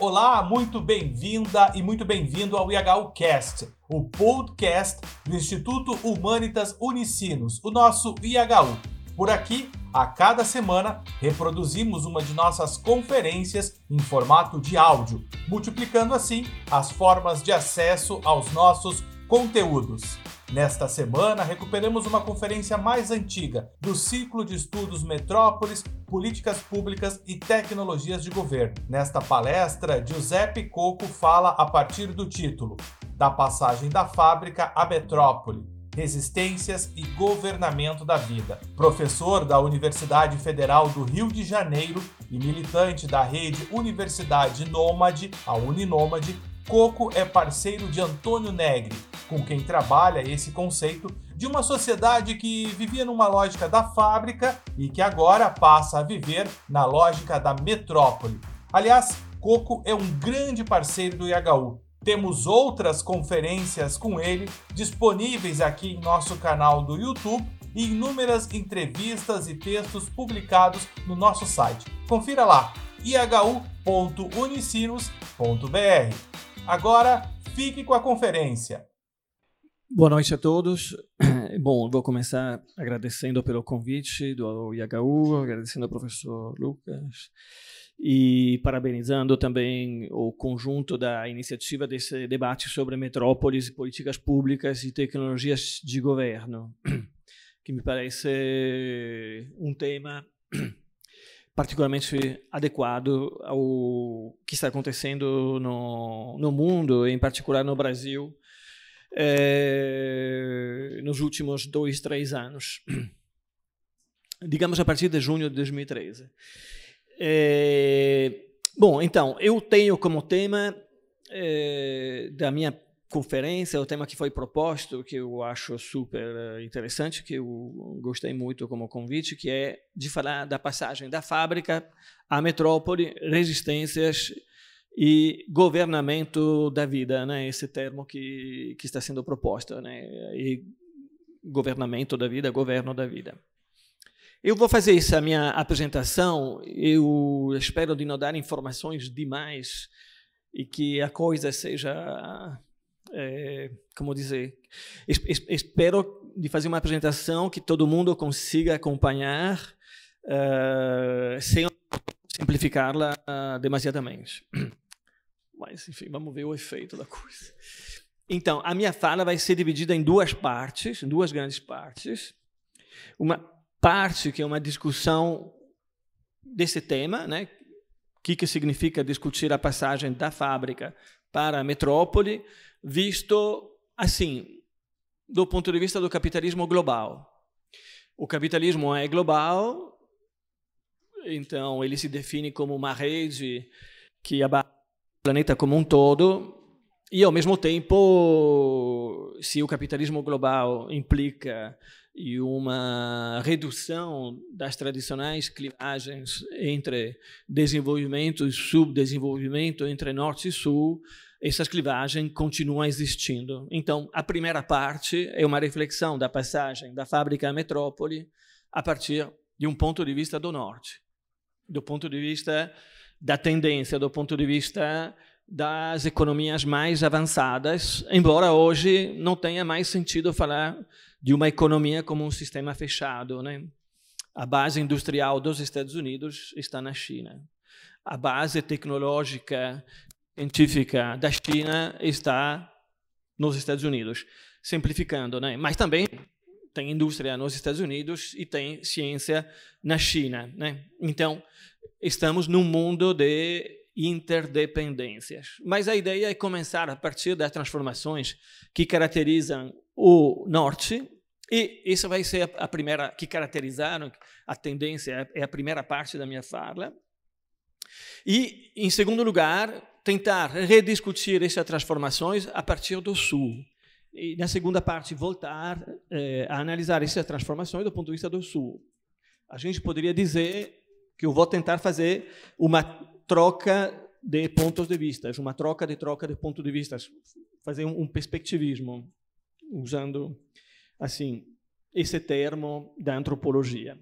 Olá, muito bem-vinda e muito bem-vindo ao IHU Cast, o podcast do Instituto Humanitas Unicinos, o nosso IHU. Por aqui, a cada semana, reproduzimos uma de nossas conferências em formato de áudio, multiplicando assim as formas de acesso aos nossos conteúdos. Nesta semana, recuperamos uma conferência mais antiga do Ciclo de Estudos Metrópolis, Políticas Públicas e Tecnologias de Governo. Nesta palestra, Giuseppe Coco fala a partir do título Da passagem da fábrica à metrópole, resistências e governamento da vida. Professor da Universidade Federal do Rio de Janeiro e militante da rede Universidade Nômade, a Uninômade, Coco é parceiro de Antônio Negri, com quem trabalha esse conceito de uma sociedade que vivia numa lógica da fábrica e que agora passa a viver na lógica da metrópole. Aliás, Coco é um grande parceiro do IHU. Temos outras conferências com ele disponíveis aqui em nosso canal do YouTube e inúmeras entrevistas e textos publicados no nosso site. Confira lá, ihu.unicinos.br. Agora, fique com a conferência. Boa noite a todos. Bom, vou começar agradecendo pelo convite do IHU, agradecendo ao professor Lucas e parabenizando também o conjunto da iniciativa desse debate sobre metrópoles, políticas públicas e tecnologias de governo, que me parece um tema particularmente adequado ao que está acontecendo no, no mundo, em particular no Brasil, é, nos últimos dois, três anos. Digamos a partir de junho de 2013. É, bom, então, eu tenho como tema é, da minha conferência, o tema que foi proposto, que eu acho super eh, interessante, que eu gostei muito como convite, que é de falar da passagem da fábrica à metrópole, resistências e governamento da vida, né? Esse termo que que está sendo proposto, né? E governamento da vida, governo da vida. Eu vou fazer essa minha apresentação. Eu espero de não dar informações demais e que a coisa seja é, como dizer, es, es, espero de fazer uma apresentação que todo mundo consiga acompanhar uh, sem simplificá-la uh, demasiadamente. Mas, enfim, vamos ver o efeito da coisa. Então, a minha fala vai ser dividida em duas partes, duas grandes partes. Uma parte que é uma discussão desse tema, né? O que, que significa discutir a passagem da fábrica para a metrópole, visto assim, do ponto de vista do capitalismo global. O capitalismo é global, então ele se define como uma rede que abarca o planeta como um todo, e ao mesmo tempo, se o capitalismo global implica e uma redução das tradicionais clivagens entre desenvolvimento e subdesenvolvimento, entre norte e sul, essas clivagens continuam existindo. Então, a primeira parte é uma reflexão da passagem da fábrica à metrópole a partir de um ponto de vista do norte, do ponto de vista da tendência, do ponto de vista das economias mais avançadas, embora hoje não tenha mais sentido falar de uma economia como um sistema fechado. Né? A base industrial dos Estados Unidos está na China. A base tecnológica científica da China está nos Estados Unidos, simplificando, né? Mas também tem indústria nos Estados Unidos e tem ciência na China, né? Então, estamos num mundo de interdependências. Mas a ideia é começar a partir das transformações que caracterizam o norte e isso vai ser a primeira que caracterizaram a tendência é a primeira parte da minha fala. E em segundo lugar, tentar rediscutir essas transformações a partir do Sul. E, na segunda parte, voltar eh, a analisar essas transformações do ponto de vista do Sul. A gente poderia dizer que eu vou tentar fazer uma troca de pontos de vista, uma troca de troca de pontos de vista, fazer um, um perspectivismo, usando assim esse termo da antropologia.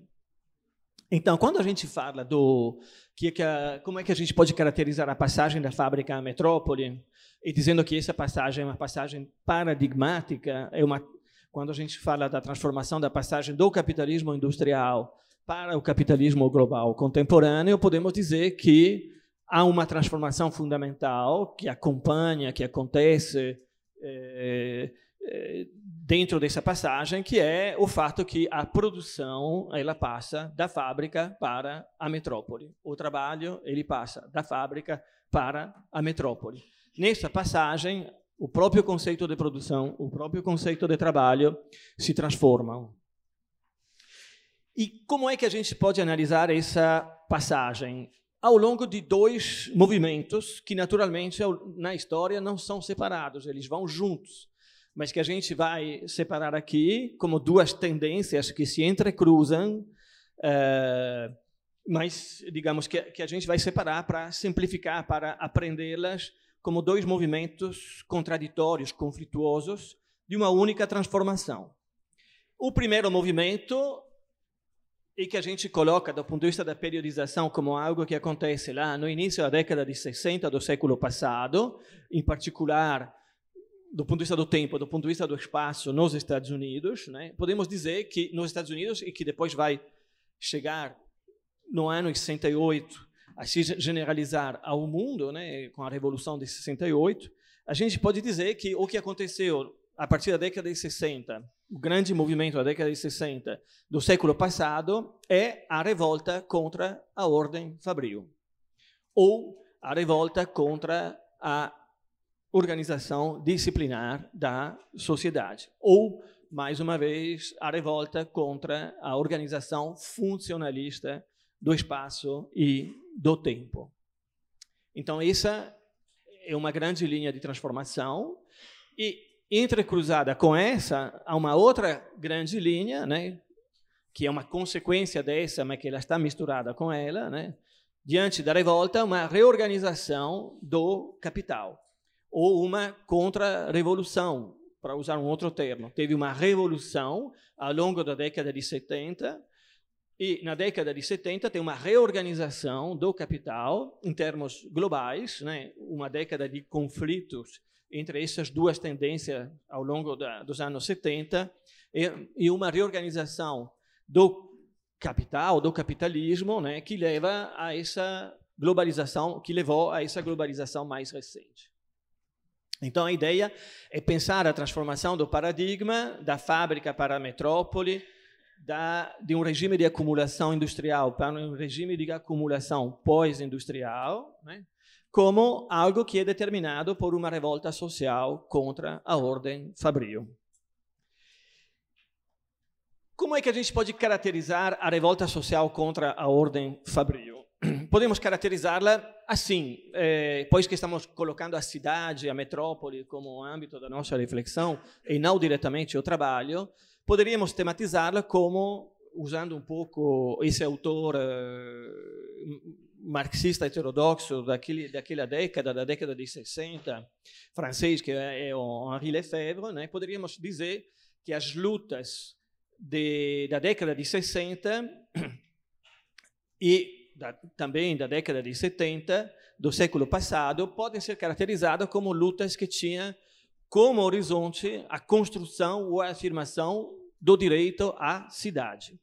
Então, quando a gente fala do que, que a, como é que a gente pode caracterizar a passagem da fábrica à metrópole, e dizendo que essa passagem é uma passagem paradigmática, é uma quando a gente fala da transformação da passagem do capitalismo industrial para o capitalismo global contemporâneo, podemos dizer que há uma transformação fundamental que acompanha, que acontece é, é, dentro dessa passagem, que é o fato que a produção ela passa da fábrica para a metrópole. O trabalho ele passa da fábrica para a metrópole. Nessa passagem, o próprio conceito de produção, o próprio conceito de trabalho se transformam. E como é que a gente pode analisar essa passagem? Ao longo de dois movimentos que, naturalmente, na história não são separados, eles vão juntos, mas que a gente vai separar aqui como duas tendências que se entrecruzam, uh, mas, digamos, que, que a gente vai separar para simplificar, para aprendê-las como dois movimentos contraditórios, conflituosos, de uma única transformação. O primeiro movimento e que a gente coloca do ponto de vista da periodização como algo que acontece lá no início da década de 60 do século passado, em particular do ponto de vista do tempo, do ponto de vista do espaço nos Estados Unidos, né? podemos dizer que nos Estados Unidos e que depois vai chegar no ano 68 a se generalizar ao mundo, né, com a revolução de 68, a gente pode dizer que o que aconteceu a partir da década de 60 o grande movimento da década de 60 do século passado é a revolta contra a ordem fabril, ou a revolta contra a organização disciplinar da sociedade, ou, mais uma vez, a revolta contra a organização funcionalista do espaço e do tempo. Então, essa é uma grande linha de transformação. E Entrecruzada com essa, há uma outra grande linha, né, que é uma consequência dessa, mas que ela está misturada com ela, né, diante da revolta, uma reorganização do capital, ou uma contra-revolução, para usar um outro termo. Teve uma revolução ao longo da década de 70, e na década de 70 tem uma reorganização do capital em termos globais, né? uma década de conflitos entre essas duas tendências ao longo da, dos anos 70 e, e, uma reorganização do capital, do capitalismo, né, que leva a essa globalização, que levou a essa globalização mais recente. Então a ideia é pensar a transformação do paradigma da fábrica para a metrópole, da, de um regime de acumulação industrial para um regime de acumulação pós-industrial, né? como algo que é determinado por uma revolta social contra a ordem fabril. Como é que a gente pode caracterizar a revolta social contra a ordem fabril? Podemos caracterizá-la assim, eh, pois que estamos colocando a cidade, a metrópole, como âmbito da nossa reflexão, e não diretamente o trabalho, poderíamos tematizá-la como, usando um pouco esse autor eh, marxista heterodoxo daquele, daquela década, da década de 60, francês, que é, é o Henri Lefebvre, né, poderíamos dizer que as lutas de, da década de 60 e da, também da década de 70 do século passado podem ser caracterizadas como lutas que tinham como horizonte a construção ou a afirmação do direito à cidade.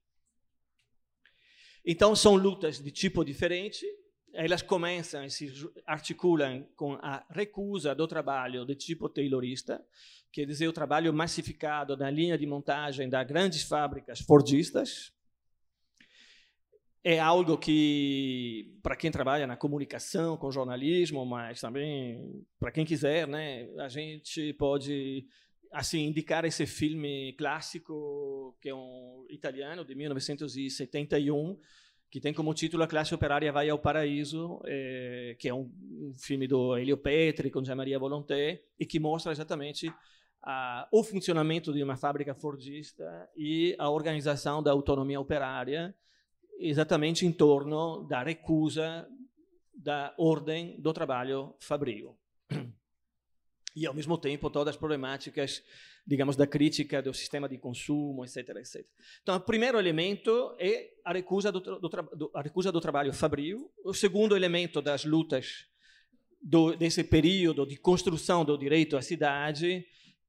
Então, são lutas de tipo diferente. Elas começam e se articulam com a recusa do trabalho de tipo taylorista, quer dizer, o trabalho massificado na linha de montagem das grandes fábricas fordistas. É algo que, para quem trabalha na comunicação, com jornalismo, mas também para quem quiser, né, a gente pode assim indicar esse filme clássico que é um italiano de 1971 que tem como título A Classe Operária Vai ao Paraíso, é, que é um, um, filme do Elio Petri com Jean Maria Volonté e que mostra exatamente o funcionamento de uma fábrica fordista e a organização da autonomia operária exatamente em torno da recusa da ordem do trabalho fabril e, ao mesmo tempo, todas as problemáticas, digamos, da crítica do sistema de consumo, etc, etc. Então, o primeiro elemento é a recusa do, do, do, a recusa do trabalho fabril. O segundo elemento das lutas do, desse período de construção do direito à cidade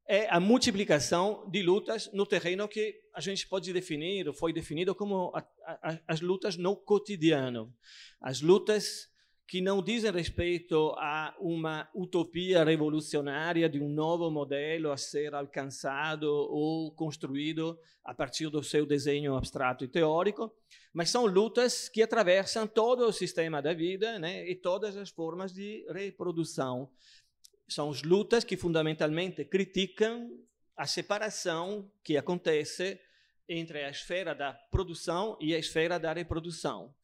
é a multiplicação de lutas no terreno que a gente pode definir, ou foi definido como a, a, as lutas no cotidiano. As lutas que não dizem respeito a uma utopia revolucionária de um novo modelo a ser alcançado ou construído a partir do seu desenho abstrato e teórico, mas são lutas que atravessam todo o sistema da vida né, e todas as formas de reprodução. São as lutas que fundamentalmente criticam a separação que acontece entre a esfera da produção e a esfera da reprodução.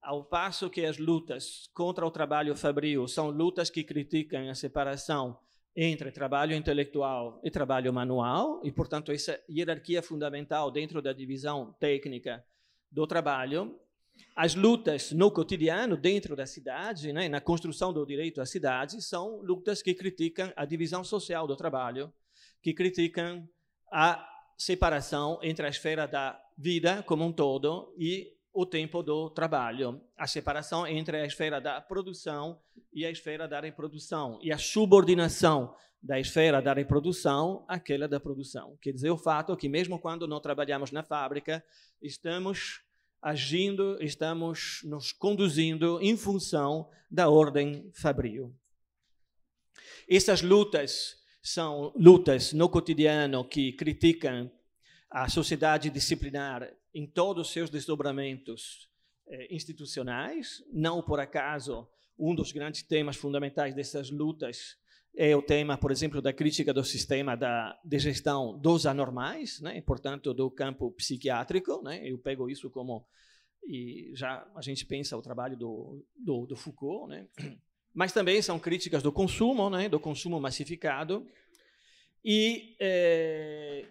Ao passo que as lutas contra o trabalho fabril são lutas que criticam a separação entre trabalho intelectual e trabalho manual, e, portanto, essa hierarquia fundamental dentro da divisão técnica do trabalho, as lutas no cotidiano, dentro da cidade, né, na construção do direito à cidade, são lutas que criticam a divisão social do trabalho, que criticam a separação entre a esfera da vida como um todo e o tempo do trabalho, a separação entre a esfera da produção e a esfera da reprodução, e a subordinação da esfera da reprodução àquela da produção. Quer dizer, o fato que, mesmo quando não trabalhamos na fábrica, estamos agindo, estamos nos conduzindo em função da ordem fabril. Essas lutas são lutas no cotidiano que criticam a sociedade disciplinar em todos os seus desdobramentos eh, institucionais. Não por acaso, um dos grandes temas fundamentais dessas lutas é o tema, por exemplo, da crítica do sistema da, de gestão dos anormais, né? portanto, do campo psiquiátrico. Né? Eu pego isso como. E já a gente pensa o trabalho do, do, do Foucault, né? mas também são críticas do consumo, né? do consumo massificado. E eh,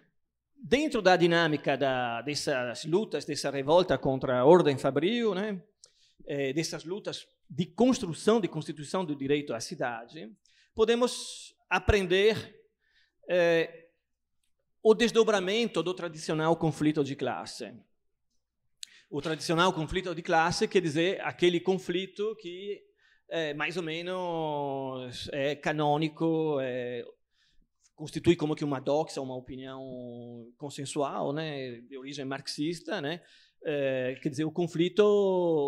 dentro da dinâmica da, dessas lutas, dessa revolta contra a ordem fabril, né, é, dessas lutas de construção, de constituição do direito à cidade, podemos aprender é, o desdobramento do tradicional conflito de classe. O tradicional conflito de classe quer dizer aquele conflito que é mais ou menos é canônico, é constitui como que uma doxa, uma opinião consensual, né, de origem marxista, né, é, quer dizer, o conflito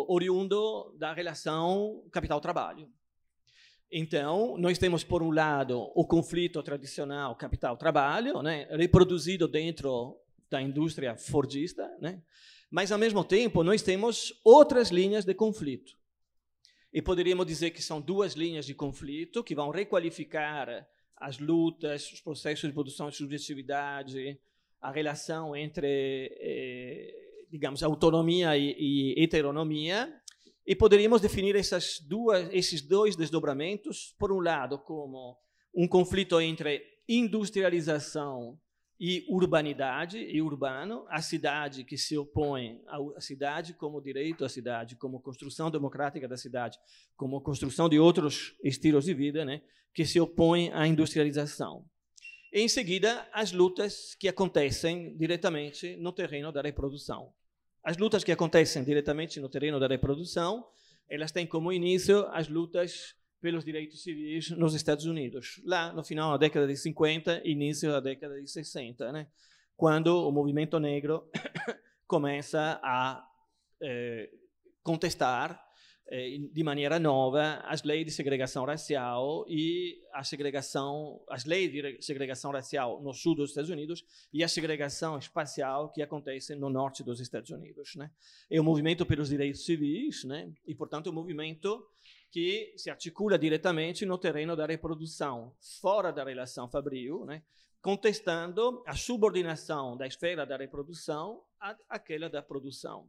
oriundo da relação capital-trabalho. Então, nós temos, por um lado, o conflito tradicional capital-trabalho, né, reproduzido dentro da indústria fordista, né, mas, ao mesmo tempo, nós temos outras linhas de conflito. E poderíamos dizer que são duas linhas de conflito que vão requalificar as lutas, os processos de produção de subjetividade, a relação entre, eh, digamos, autonomia e, e, heteronomia, e poderíamos definir essas duas, esses dois desdobramentos, por um lado, como um conflito entre industrialização e urbanidade e urbano, a cidade que se opõe à cidade como direito à cidade, como construção democrática da cidade, como construção de outros estilos de vida, né, que se opõe à industrialização. E, em seguida, as lutas que acontecem diretamente no terreno da reprodução. As lutas que acontecem diretamente no terreno da reprodução, elas têm como início as lutas pelos direitos civis nos Estados Unidos, lá no final da década de 50, início da década de 60, né? quando o movimento negro começa a eh, contestar de maneira nova as leis de segregação racial e a segregação, as leis de segregação racial no sul dos Estados Unidos e a segregação espacial que acontece no norte dos Estados Unidos, né? É o movimento pelos direitos civis, né? E portanto o movimento que se articula diretamente no terreno da reprodução, fora da relação fabril, né, contestando a subordinação da esfera da reprodução àquela da produção.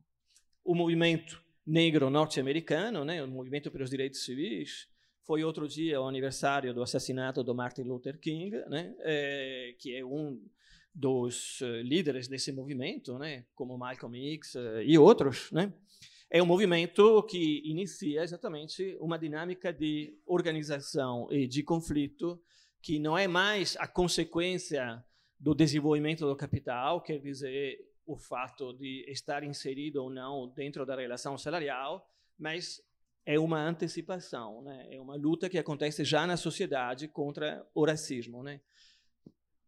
O movimento negro norte-americano, né, o movimento pelos direitos civis, foi outro dia o aniversário do assassinato do Martin Luther King, né, é, que é um dos uh, líderes desse movimento, né, como Malcolm X uh, e outros, né, é um movimento que inicia exatamente uma dinâmica de organização e de conflito que não é mais a consequência do desenvolvimento do capital, quer dizer, o fato de estar inserido ou não dentro da relação salarial, mas é uma antecipação, né? é uma luta que acontece já na sociedade contra o racismo. Né?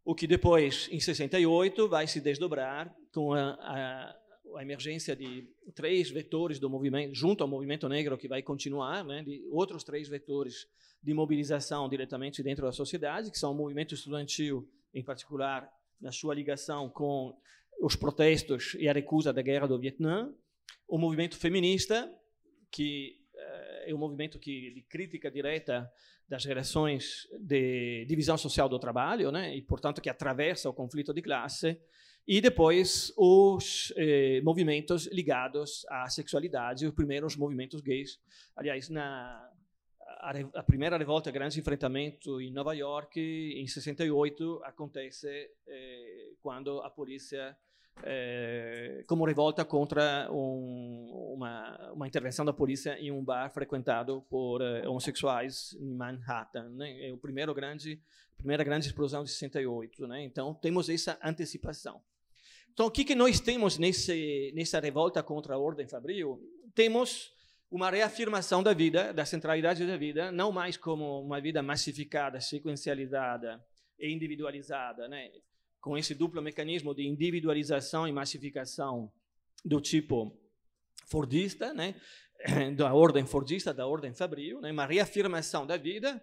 O que depois, em 68, vai se desdobrar com a, a, a emergência de três vetores do movimento, junto ao movimento negro, que vai continuar, né? de outros três vetores de mobilização diretamente dentro da sociedade, que são o movimento estudantil, em particular, na sua ligação com os protestos e a recusa da guerra do Vietnã, o movimento feminista, que é um movimento que, de crítica direta das relações de divisão social do trabalho, né, e portanto que atravessa o conflito de classe, e depois os eh, movimentos ligados à sexualidade, os primeiros movimentos gays. Aliás, na a, a, primeira revolta, grande enfrentamento em Nova York, em 68, acontece eh, quando a polícia eh, como revolta contra um, uma, uma intervenção da polícia em um bar frequentado por uh, homossexuais em Manhattan. Né? É o primeiro grande, primeira grande explosão de 68. Né? Então, temos essa antecipação. Então, o que, que nós temos nesse, nessa revolta contra a ordem fabril? Temos uma reafirmação da vida, da centralidade da vida, não mais como uma vida massificada, sequencializada e individualizada, né? Com esse duplo mecanismo de individualização e massificação do tipo Fordista, né? da ordem Fordista, da ordem Fabril, né? uma reafirmação da vida,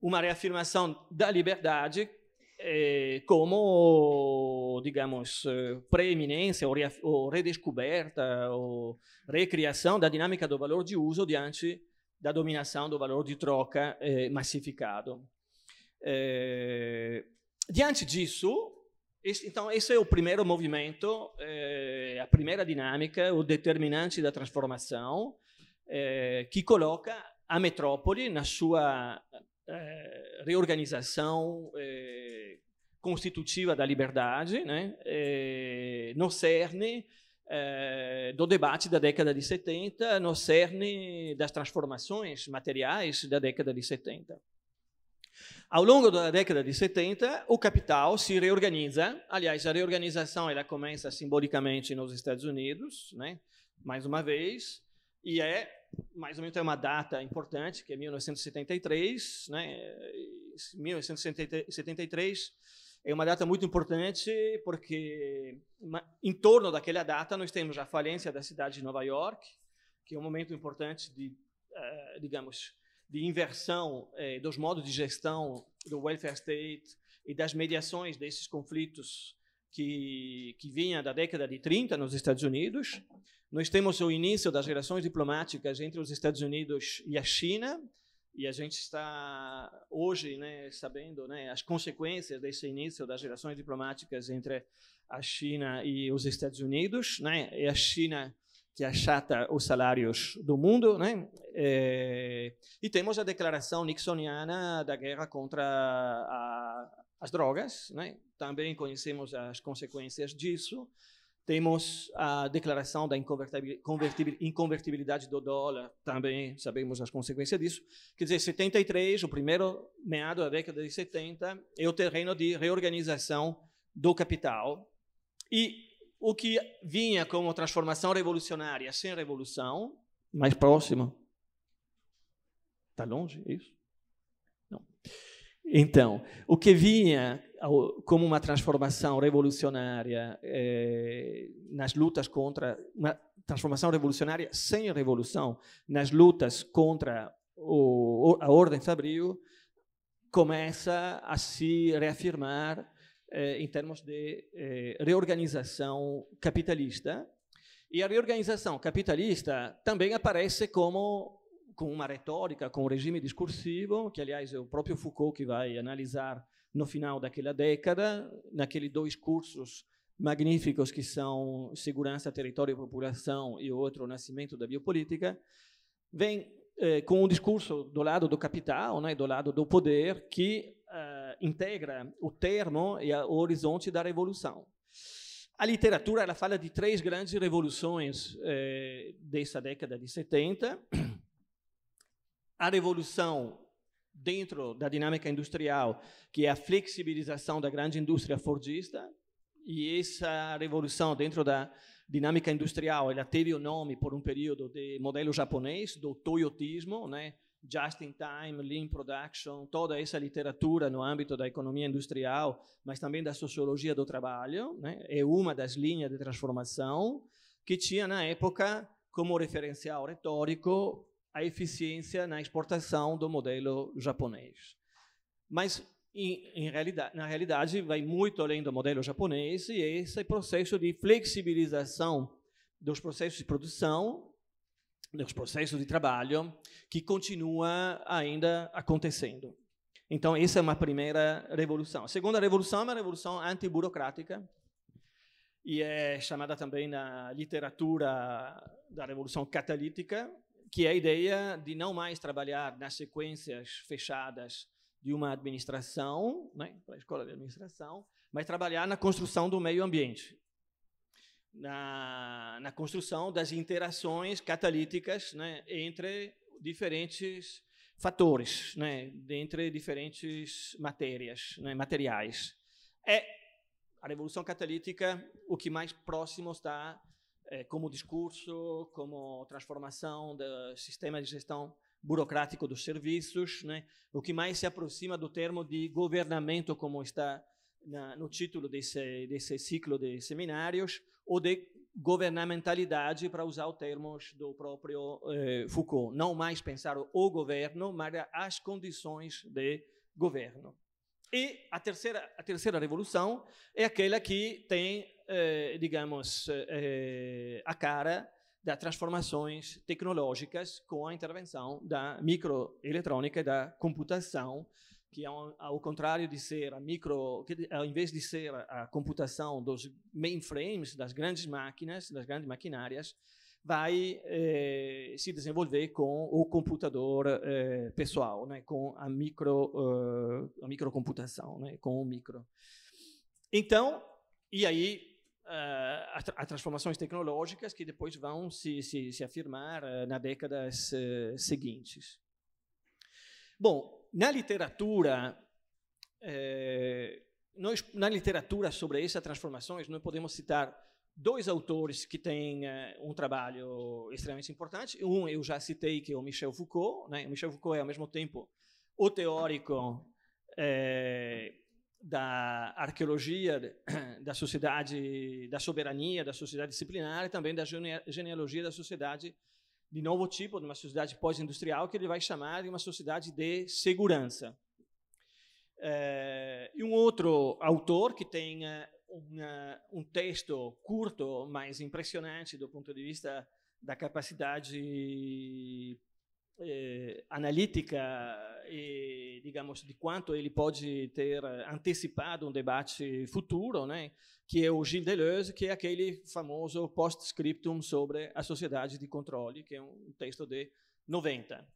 uma reafirmação da liberdade eh, como, digamos, eh, preeminência ou, ou redescoberta ou recriação da dinâmica do valor de uso diante da dominação do valor de troca eh, massificado. Eh, Diante disso, então, esse é o primeiro movimento, eh, a primeira dinâmica, o determinante da transformação, eh, que coloca a metrópole na sua eh, reorganização constitutiva da liberdade, né, no cerne do debate da década de 70, no cerne das transformações materiais da década de 70. Ao longo da década de 70, o capital se reorganiza. Aliás, a reorganização ela começa simbolicamente nos Estados Unidos, né? mais uma vez, e é mais ou menos é uma data importante, que é 1973, né? 1973 é uma data muito importante porque em torno daquela data nós temos a falência da cidade de Nova York, que é um momento importante de, uh, digamos, de inversão eh, dos modos de gestão do welfare state e das mediações desses conflitos que, que vinha da década de 30 nos Estados Unidos. Nós temos o início das relações diplomáticas entre os Estados Unidos e a China, e a gente está hoje né, sabendo né, as consequências desse início das relações diplomáticas entre a China e os Estados Unidos. Né? E a China que achata os salários do mundo, né? É, e temos a declaração nixoniana da guerra contra a, as drogas, né? Também conhecemos as consequências disso. Temos a declaração da inconvertibilidade do dólar, também sabemos as consequências disso. Quer dizer, 73, o primeiro meado da década de 70, é o terreno de reorganização do capital. E o que vinha como transformação revolucionária sem revolução, mais próximo. Está longe é isso? Não. Então, o que vinha como uma transformação revolucionária eh, nas lutas contra uma transformação revolucionária sem revolução nas lutas contra o, a ordem fabril começa a se reafirmar eh, em termos de eh, reorganização capitalista. E a reorganização capitalista também aparece como com uma retórica, com um regime discursivo, que aliás é o próprio Foucault que vai analisar no final daquela década, naqueles dois cursos magníficos que são Segurança, Território e População e o outro Nascimento da Biopolítica, vem eh, com um discurso do lado do capital, né, do lado do poder, que uh, integra o termo e o horizonte da revolução. A literatura ela fala de três grandes revoluções eh, dessa década de 70. A revolução dentro da dinâmica industrial, que é a flexibilização da grande indústria fordista, e essa revolução dentro da dinâmica industrial, ela teve o nome por um período de modelo japonês do toyotismo, né? just in time, lean production, toda essa literatura no âmbito da economia industrial, mas também da sociologia do trabalho, né? é uma das linhas de transformação que tinha na época como referencial retórico a eficiência na exportação do modelo japonês. Mas em, em realidade, na realidade, vai muito além do modelo japonês e esse processo de flexibilização dos processos de produção, dos processos de trabalho, que continua ainda acontecendo. Então, essa é uma primeira revolução. A segunda revolução é uma revolução antiburocrática, e é chamada também na literatura da revolução catalítica, que é a ideia de não mais trabalhar nas sequências fechadas de uma administração, né, para a escola de administração, mas trabalhar na construção do meio ambiente, na, na construção das interações catalíticas né, entre diferentes fatores, né, entre diferentes matérias, né, materiais. É a revolução catalítica o que mais próximo está como discurso, como transformação do sistema de gestão burocrático dos serviços, né? o que mais se aproxima do termo de governamento, como está na, no título desse, desse ciclo de seminários, ou de governamentalidade, para usar os termos do próprio eh, Foucault. Não mais pensar o governo, mas as condições de governo. E a terceira, a terceira revolução é aquela que tem, eh, digamos, eh, a cara das transformações tecnológicas com a intervenção da microeletrônica e da computação, que ao, ao contrário de ser a micro, ao invés de ser a computação dos mainframes, das grandes máquinas, das grandes maquinárias, vai eh, se desenvolver com o computador eh, pessoal, né, com a micro uh, a microcomputação, né, com o micro. Então, e aí uh, as transformações tecnológicas que depois vão se, se, se afirmar uh, nas décadas uh, seguintes. Bom, na literatura, nós, na literatura sobre essas transformações, nós podemos citar dois autores que têm um trabalho extremamente importante. Um eu já citei, que é o Michel Foucault. Né? O Michel Foucault é, ao mesmo tempo, o teórico da arqueologia da sociedade, da soberania, da sociedade disciplinar e também da genealogia da sociedade de novo tipo, de uma sociedade pós-industrial que ele vai chamar de uma sociedade de segurança. É, e um outro autor que tem uma, um texto curto, mas impressionante do ponto de vista da capacidade eh, analítica e, digamos, de quanto ele pode ter antecipado um debate futuro, né? que é o Gilles Deleuze, que é aquele famoso post-scriptum sobre a sociedade de controle, que é um texto de 90.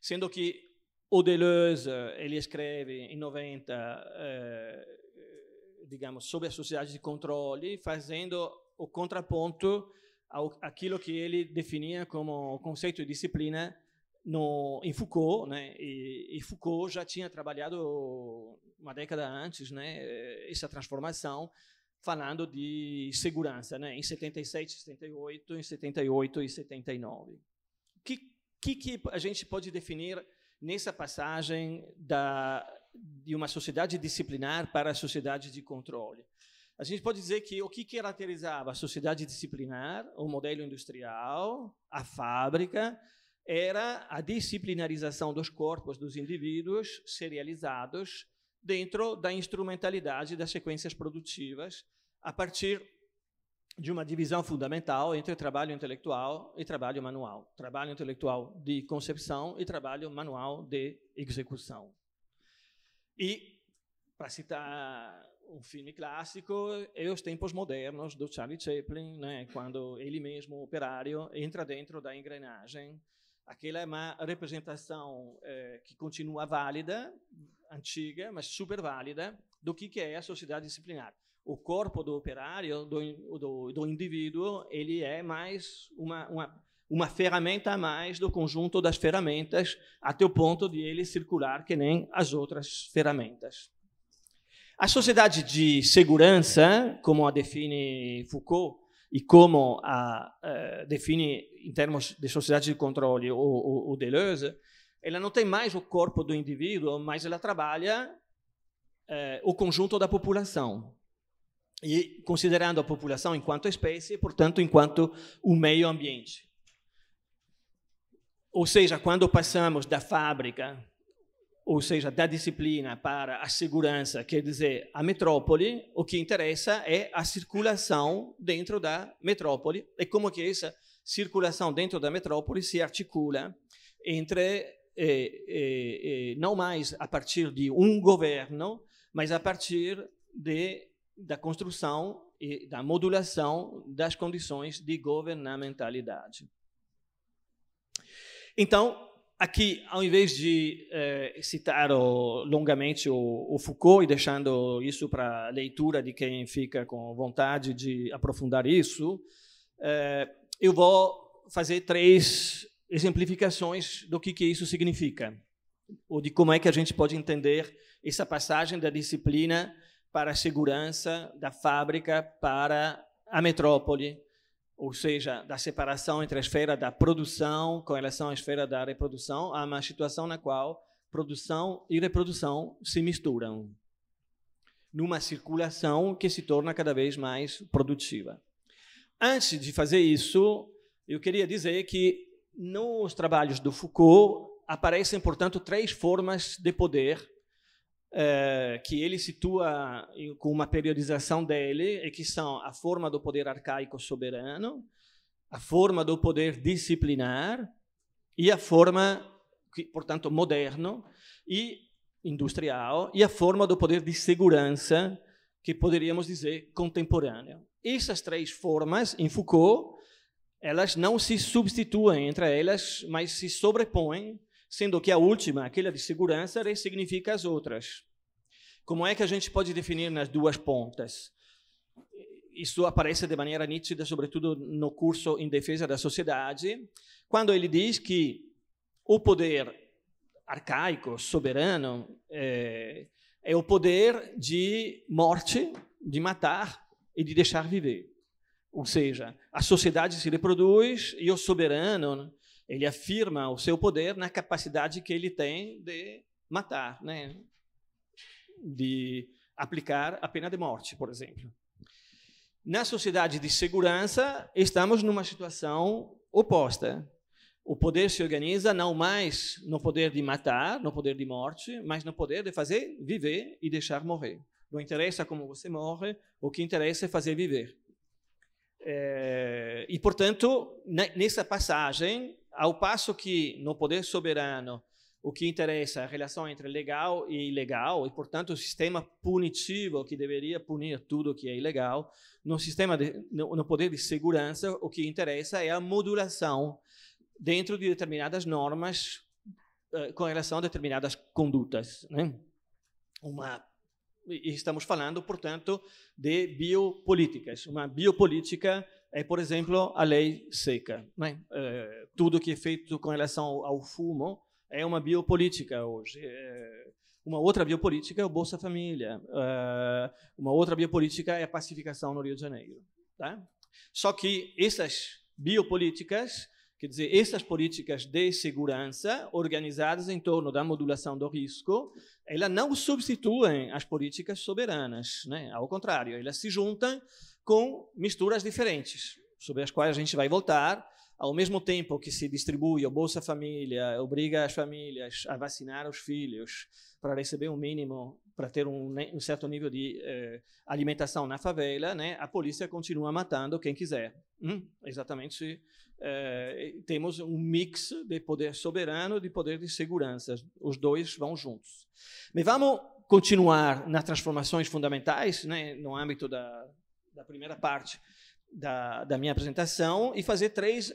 Sendo que o Deleuze, ele escreve em 90, eh, digamos, sobre a sociedade de controle, fazendo o contraponto ao, aquilo que ele definia como conceito de disciplina no, em Foucault, né? E, e, Foucault já tinha trabalhado uma década antes, né? Essa transformação, falando de segurança, né? Em 77, 78, em 78 e 79. O que, que, que a gente pode definir nessa passagem da, de uma sociedade disciplinar para a sociedade de controle? A gente pode dizer que o que caracterizava a sociedade disciplinar, o modelo industrial, a fábrica, era a disciplinarização dos corpos dos indivíduos serializados dentro da instrumentalidade das sequências produtivas, a partir de uma divisão fundamental entre trabalho intelectual e trabalho manual. Trabalho intelectual de concepção e trabalho manual de execução. E, para citar um filme clássico, é Os Tempos Modernos, do Charlie Chaplin, né, quando ele mesmo, operário, entra dentro da engrenagem Aquela é uma representação eh, que continua válida, antiga, mas super válida, do que, que é a sociedade disciplinar. O corpo do operário, do, do, do indivíduo, ele é mais uma, uma, uma ferramenta a mais do conjunto das ferramentas, até o ponto de ele circular que nem as outras ferramentas. A sociedade de segurança, como a define Foucault e como a uh, define em termos de sociedade de controle o, o, o Deleuze, ela não tem mais o corpo do indivíduo, mas ela trabalha uh, o conjunto da população. E considerando a população enquanto espécie, portanto, enquanto o meio ambiente. Ou seja, quando passamos da fábrica ou seja, da disciplina para a segurança, quer dizer, a metrópole, o que interessa é a circulação dentro da metrópole e como que essa circulação dentro da metrópole se articula entre eh, eh, eh, não mais a partir de um governo, mas a partir de, da construção e da modulação das condições de governamentalidade. Então, aqui, ao invés de eh, citar o, longamente o, o, Foucault e deixando isso para leitura de quem fica com vontade de aprofundar isso, eh, eu vou fazer três exemplificações do que, que isso significa, ou de como é que a gente pode entender essa passagem da disciplina para a segurança da fábrica para a metrópole ou seja, da separação entre a esfera da produção com relação à esfera da reprodução, há uma situação na qual produção e reprodução se misturam numa circulação que se torna cada vez mais produtiva. Antes de fazer isso, eu queria dizer que nos trabalhos do Foucault aparecem, portanto, três formas de poder é, que ele situa com uma periodização dele, e que são a forma do poder arcaico soberano, a forma do poder disciplinar e a forma, portanto, moderno e industrial, e a forma do poder de segurança, que poderíamos dizer contemporâneo. Essas três formas, em Foucault, elas não se substituem entre elas, mas se sobrepõem sendo que a última, aquela de segurança, ressignifica as outras. Como é que a gente pode definir nas duas pontas? Isso aparece de maneira nítida, sobretudo no curso em defesa da sociedade, quando ele diz que o poder arcaico, soberano, é, é o poder de morte, de matar e de deixar viver. Ou seja, a sociedade se reproduz e o soberano ele afirma o seu poder na capacidade que ele tem de matar, né? de aplicar a pena de morte, por exemplo. Na sociedade de segurança, estamos numa situação oposta. O poder se organiza não mais no poder de matar, no poder de morte, mas no poder de fazer viver e deixar morrer. Não interessa como você morre, o que interessa é fazer viver. É, e, portanto, nessa passagem, ao passo que no poder soberano o que interessa é a relação entre legal e ilegal, e, portanto, o sistema punitivo que deveria punir tudo que é ilegal, no sistema de, no, no poder de segurança, o que interessa é a modulação dentro de determinadas normas uh, com relação a determinadas condutas. Né? Uma, estamos falando, portanto, de biopolíticas. Uma biopolítica é, por exemplo, a lei seca. Né? É, tudo que é feito com relação ao, fumo é uma biopolítica hoje. É, uma outra biopolítica é o Bolsa Família. É, uma outra biopolítica é a pacificação no Rio de Janeiro. Tá? Só que essas biopolíticas, quer dizer, essas políticas de segurança organizadas em torno da modulação do risco, elas não substituem as políticas soberanas. Né? Ao contrário, elas se juntam com misturas diferentes, sobre as quais a gente vai voltar, ao mesmo tempo que se distribui o Bolsa Família, obriga as famílias a vacinar os filhos para receber um mínimo, para ter um, um certo nível de eh, alimentação na favela, né, a polícia continua matando quem quiser. Hum, exatamente. Eh, temos um mix de poder soberano e de poder de segurança. Os dois vão juntos. Mas vamos continuar nas transformações fundamentais, né, no âmbito da, da primeira parte da, da minha apresentação e fazer três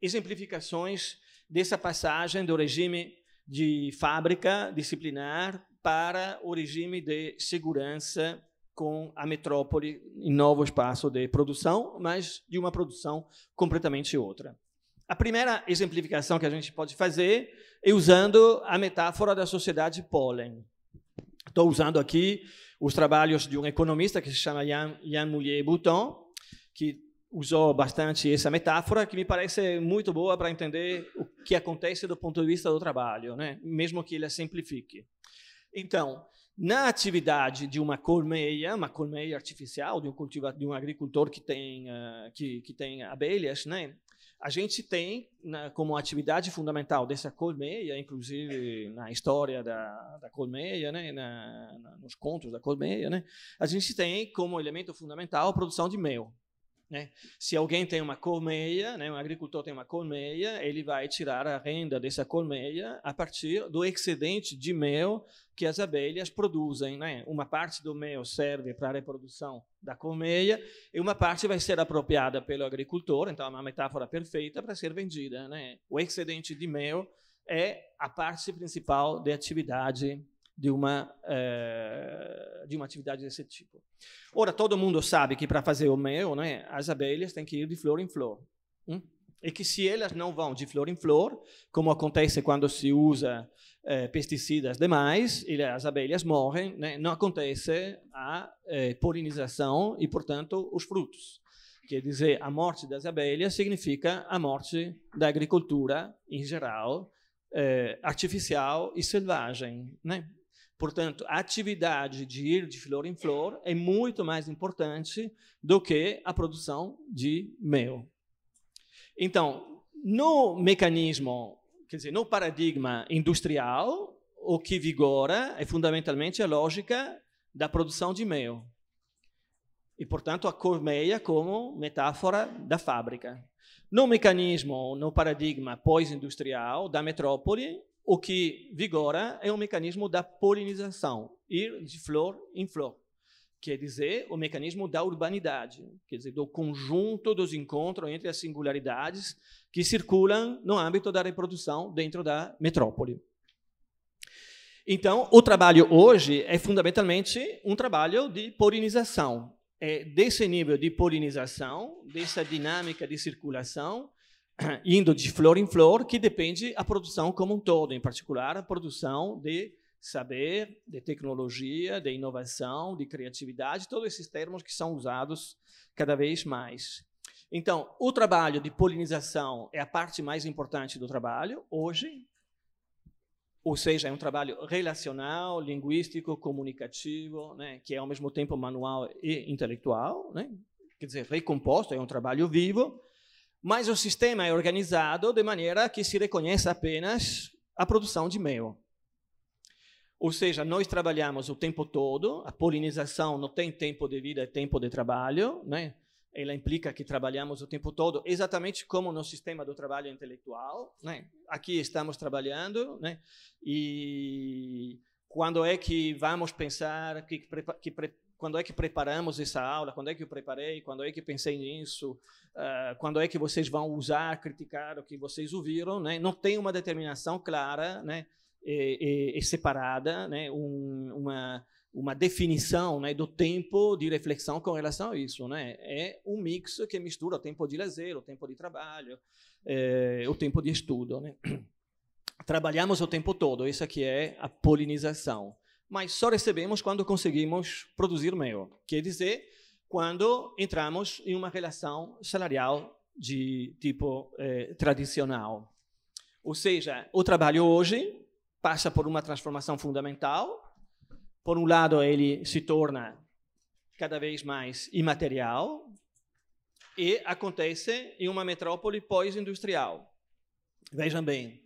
exemplificações dessa passagem do regime de fábrica disciplinar para o regime de segurança com a metrópole em novo espaço de produção, mas de uma produção completamente outra. A primeira exemplificação que a gente pode fazer é usando a metáfora da sociedade pólen. Estou usando aqui os trabalhos de um economista que se chama Jean, Jean Moulier Bouton, que usou bastante essa metáfora, que me parece muito boa para entender o que acontece do ponto de vista do trabalho, né? mesmo que ele a simplifique. Então, na atividade de uma colmeia, uma colmeia artificial, de um, cultiva, de um agricultor que tem, uh, que, que tem abelhas, né? a gente tem na, como atividade fundamental dessa colmeia, inclusive na história da, da colmeia, né, na, na, nos contos da colmeia, né, a gente tem como elemento fundamental a produção de mel. Né? Se alguém tem uma colmeia, né, um agricultor tem uma colmeia, ele vai tirar a renda dessa colmeia a partir do excedente de mel que as abelhas produzem. Né? Uma parte do mel serve para a reprodução da colmeia e uma parte vai ser apropriada pelo agricultor, então é uma metáfora perfeita para ser vendida. Né? O excedente de mel é a parte principal da atividade de uma, uh, de uma atividade desse tipo. Ora, todo mundo sabe que para fazer o mel, né, as abelhas têm que ir de flor em flor. Hum? E que se elas não vão de flor em flor, como acontece quando se usa eh, pesticidas demais, e as abelhas morrem, né, não acontece a eh, polinização e, portanto, os frutos. Quer dizer, a morte das abelhas significa a morte da agricultura em geral, eh, artificial e selvagem. Né? Portanto, a atividade de ir de flor em flor é muito mais importante do que a produção de mel. Então, no mecanismo, quer dizer, no paradigma industrial, o que vigora é fundamentalmente a lógica da produção de mel. E, portanto, a colmeia como metáfora da fábrica. No mecanismo, no paradigma pós-industrial da metrópole, o que vigora é o mecanismo da polinização, ir de flor em flor. Quer dizer, o mecanismo da urbanidade, quer dizer, do conjunto dos encontros entre as singularidades que circulam no âmbito da reprodução dentro da metrópole. Então, o trabalho hoje é fundamentalmente um trabalho de polinização. É desse nível de polinização, dessa dinâmica de circulação, indo de flor em flor, que depende a produção como um todo, em particular a produção de saber, de tecnologia, de inovação, de criatividade, todos esses termos que são usados cada vez mais. Então, o trabalho de polinização é a parte mais importante do trabalho hoje, ou seja, é um trabalho relacional, linguístico, comunicativo, né, que é ao mesmo tempo manual e intelectual, né? quer dizer, recomposto, é um trabalho vivo, mas o sistema é organizado de maneira que se reconheça apenas a produção de mel. Ou seja, nós trabalhamos o tempo todo, a polinização não tem tempo de vida, é tempo de trabalho, né? Ela implica que trabalhamos o tempo todo, exatamente como no sistema do trabalho intelectual, né? Aqui estamos trabalhando, né? E quando é que vamos pensar que, que quando é que preparamos essa aula, quando é que eu preparei, quando é que pensei nisso, uh, quando é que vocês vão usar, criticar o que vocês ouviram, né? Não tem uma determinação clara, né? E, e, e separada, né? Um, uma uma definição né, do tempo de reflexão com relação a isso. Né? É um mix que mistura o tempo de lazer, o tempo de trabalho, é, o tempo de estudo. Né? Trabalhamos o tempo todo, isso aqui é a polinização mas só recebemos quando conseguimos produzir mel. Quer dizer, quando entramos em uma relação salarial de tipo eh, tradicional. Ou seja, o trabalho hoje passa por uma transformação fundamental. Por um lado, ele se torna cada vez mais imaterial e acontece em uma metrópole pós-industrial. Vejam bem,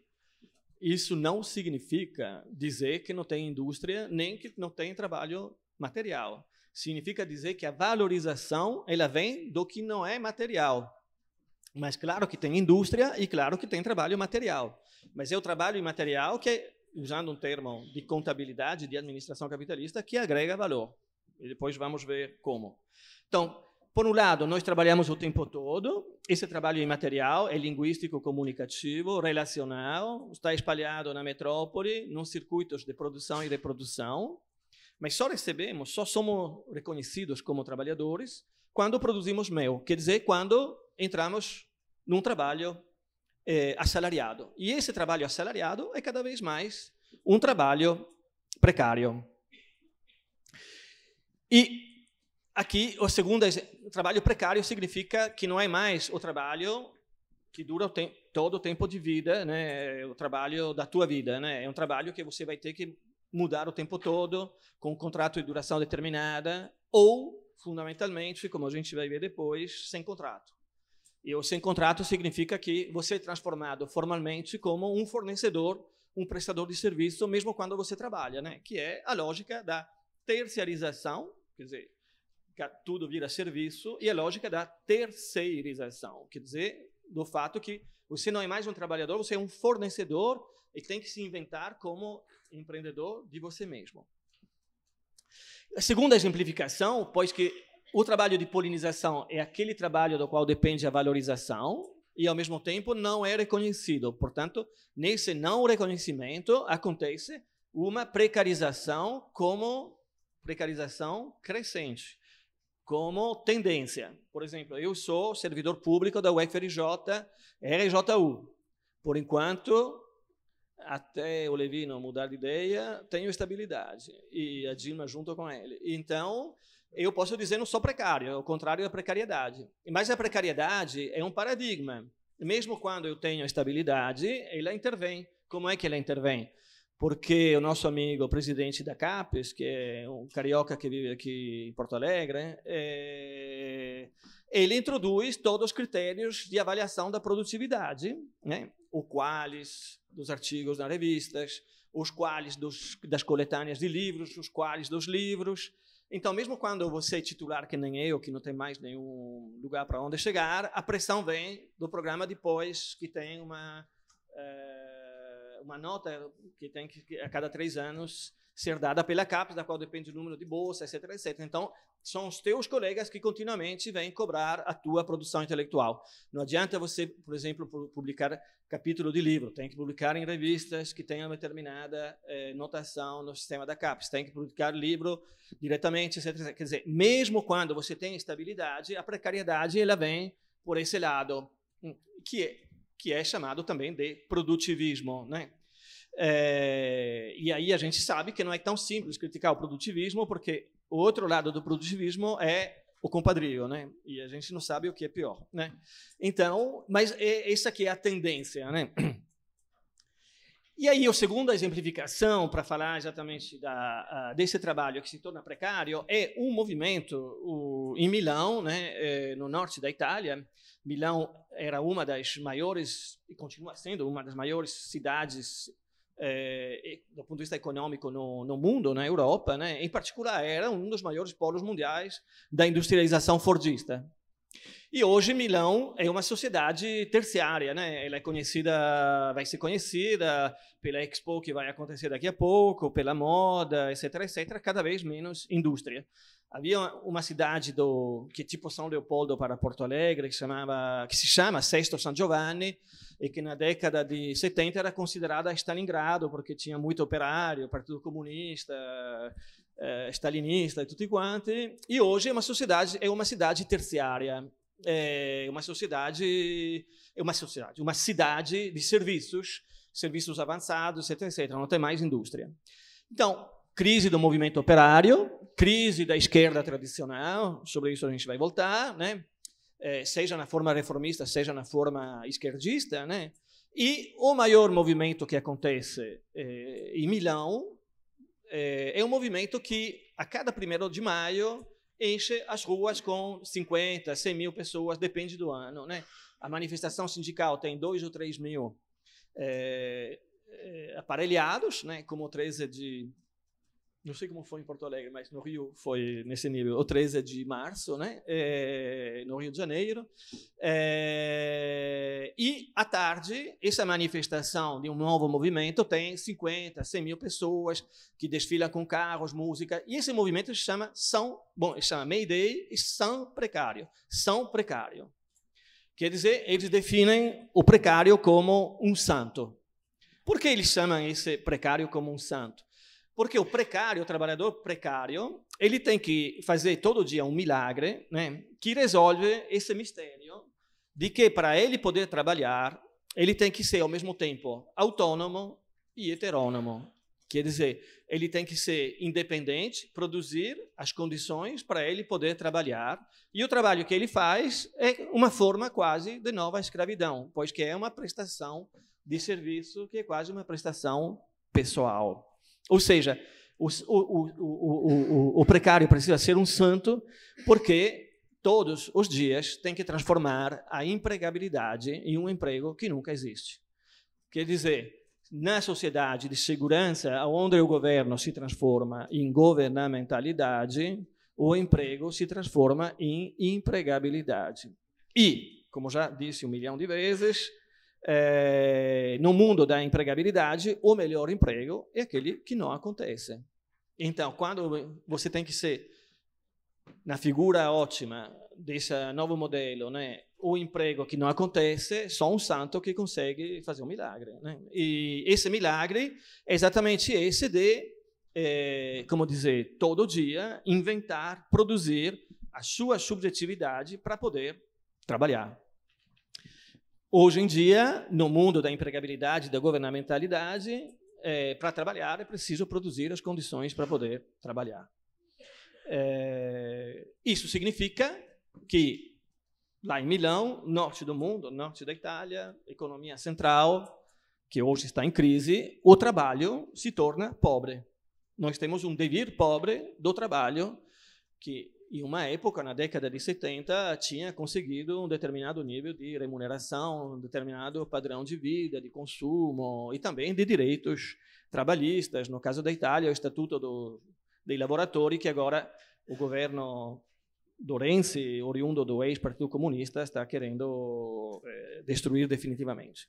isso não significa dizer que não tem indústria nem que não tem trabalho material. Significa dizer que a valorização ela vem do que não é material. Mas claro que tem indústria e claro que tem trabalho material. Mas é o trabalho imaterial que, usando um termo de contabilidade, de administração capitalista, que agrega valor. E depois vamos ver como. Então, por um lado, nós trabalhamos o tempo todo. Esse trabalho imaterial é linguístico, comunicativo, relacional, está espalhado na metrópole, nos circuitos de produção e reprodução. Mas só recebemos, só somos reconhecidos como trabalhadores quando produzimos mel, quer dizer, quando entramos num trabalho eh, assalariado. E esse trabalho assalariado é cada vez mais um trabalho precário. E aqui, o segundo o trabalho precário significa que não é mais o trabalho que dura o todo o tempo de vida, né? o trabalho da tua vida. Né? É um trabalho que você vai ter que mudar o tempo todo, com um contrato de duração determinada, ou, fundamentalmente, como a gente vai ver depois, sem contrato. E o sem contrato significa que você é transformado formalmente como um fornecedor, um prestador de serviço, mesmo quando você trabalha, né? que é a lógica da terciarização, quer dizer, tudo vira serviço, e a lógica da terceirização, quer dizer, do fato que você não é mais um trabalhador, você é um fornecedor e tem que se inventar como empreendedor de você mesmo. A segunda exemplificação, pois que o trabalho de polinização é aquele trabalho do qual depende a valorização e, ao mesmo tempo, não é reconhecido. Portanto, nesse não reconhecimento acontece uma precarização como precarização crescente, como tendência. Por exemplo, eu sou servidor público da UFRJ, RJU. Por enquanto, até o Levino mudar de ideia, tenho estabilidade. E a Dilma junto com ele. Então, eu posso dizer não sou precário, é o contrário da precariedade. Mas a precariedade é um paradigma. Mesmo quando eu tenho estabilidade, ela intervém. Como é que ela intervém? Porque o nosso amigo o presidente da CAPES, que é um carioca que vive aqui em Porto Alegre, é... ele introduz todos os critérios de avaliação da produtividade, né? o qualis, dos artigos nas revistas, os quais dos, das coletâneas de livros, os quais dos livros. Então, mesmo quando você é titular, que nem eu, que não tem mais nenhum lugar para onde chegar, a pressão vem do programa depois, que tem uma, uh, uma nota que tem que, a cada três anos, ser dada pela CAPES, da qual depende o número de bolsa, etc, etc. Então, são os teus colegas que continuamente vêm cobrar a tua produção intelectual. Não adianta você, por exemplo, publicar capítulo de livro, tem que publicar em revistas que tenham determinada eh, notação no sistema da CAPES, tem que publicar livro diretamente, etc, etc. Quer dizer, mesmo quando você tem estabilidade, a precariedade ela vem por esse lado, hum, que é, que é chamado também de produtivismo, né? É, e aí a gente sabe que não é tão simples criticar o produtivismo, porque o outro lado do produtivismo é o compadrio, né? E a gente não sabe o que é pior, né? Então, mas é, essa aqui é a tendência, né? E aí, a segunda exemplificação, para falar exatamente da, desse trabalho que se torna precário, é um movimento o, em Milão, né, é, no norte da Itália. Milão era uma das maiores, e continua sendo uma das maiores cidades é, do ponto de vista econômico no, no, mundo, na Europa, né, em particular, era um dos maiores polos mundiais da industrialização fordista. E hoje Milão é uma sociedade terciária, né? Ela é conhecida, vai ser conhecida pela Expo que vai acontecer daqui a pouco, pela moda, etc, etc, cada vez menos indústria. Havia uma cidade do que é tipo São Leopoldo para Porto Alegre, que chamava, que se chama Sesto San Giovanni, e que na década de 70 era considerada Stalingrado, porque tinha muito operário, Partido Comunista, eh, stalinista e tudo quanto. E hoje é uma sociedade, é uma cidade terciária, é uma sociedade, é uma sociedade, uma cidade de serviços, serviços avançados, etc, etc. Não tem mais indústria. Então, crise do movimento operário, crise da esquerda tradicional, sobre isso a gente vai voltar, né? eh, seja na forma reformista, seja na forma esquerdista, né? E o maior movimento que acontece eh, em Milão eh, é um movimento que, a cada primeiro de maio, enche as ruas com 50, 100 mil pessoas, depende do ano. Né? A manifestação sindical tem 2 ou 3 mil é, é, aparelhados, né? como o 13 de não sei como foi em Porto Alegre, mas no Rio foi nesse nível. O 13 de março, né? É, no Rio de Janeiro. É, e, à tarde, essa manifestação de um novo movimento tem 50, 100 mil pessoas que desfilam com carros, música. E esse movimento se chama São, bom, chama Mayday e São Precário. São Precário. Quer dizer, eles definem o precário como um santo. Por que eles chamam esse precário como um santo? Porque o precário, o trabalhador precário, ele tem que fazer todo dia um milagre né, que resolve esse mistério de que para ele poder trabalhar, ele tem que ser ao mesmo tempo autônomo e heterônomo. Quer dizer, ele tem que ser independente, produzir as condições para ele poder trabalhar. E o trabalho que ele faz é uma forma quase de nova escravidão, pois que é uma prestação de serviço que é quase uma prestação pessoal. Ou seja, o, o, o, o, precário precisa ser um santo porque todos os dias tem que transformar a empregabilidade em um emprego que nunca existe. Quer dizer, na sociedade de segurança, onde o governo se transforma em governamentalidade, o emprego se transforma em empregabilidade. E, como já disse um milhão de vezes, é, no mundo da empregabilidade, o melhor emprego é aquele que não acontece. Então, quando você tem que ser na figura ótima desse novo modelo, né, o emprego que não acontece, só um santo que consegue fazer um milagre. Né? E esse milagre é exatamente esse de, é, como dizer, todo dia inventar, produzir a sua subjetividade para poder trabalhar. Hoje em dia, no mundo da empregabilidade, da governamentalidade, é, para trabalhar é preciso produzir as condições para poder trabalhar. É, isso significa que lá em Milão, norte do mundo, norte da Itália, economia central, que hoje está em crise, o trabalho se torna pobre. Nós temos um devir pobre do trabalho que em uma época, na década de 70, tinha conseguido um determinado nível de remuneração, um determinado padrão de vida, de consumo e também de direitos trabalhistas. No caso da Itália, o Estatuto do, dei Lavoratori, que agora o governo do Renzi, oriundo do ex-Partido Comunista, está querendo eh, destruir definitivamente.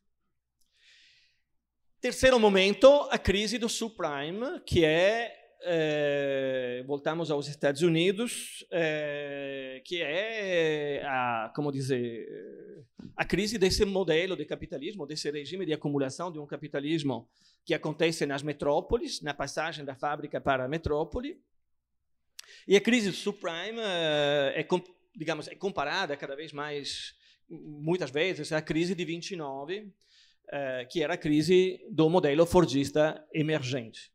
Terceiro momento, a crise do subprime, que é, eh, voltamos aos Estados Unidos, eh, que é a, como dizer, a crise desse modelo de capitalismo, desse regime de acumulação de um capitalismo que acontece nas metrópoles, na passagem da fábrica para a metrópole, e a crise do subprime uh, é, digamos, é comparada cada vez mais, muitas vezes, à crise de 29, uh, eh, que era a crise do modelo fordista emergente.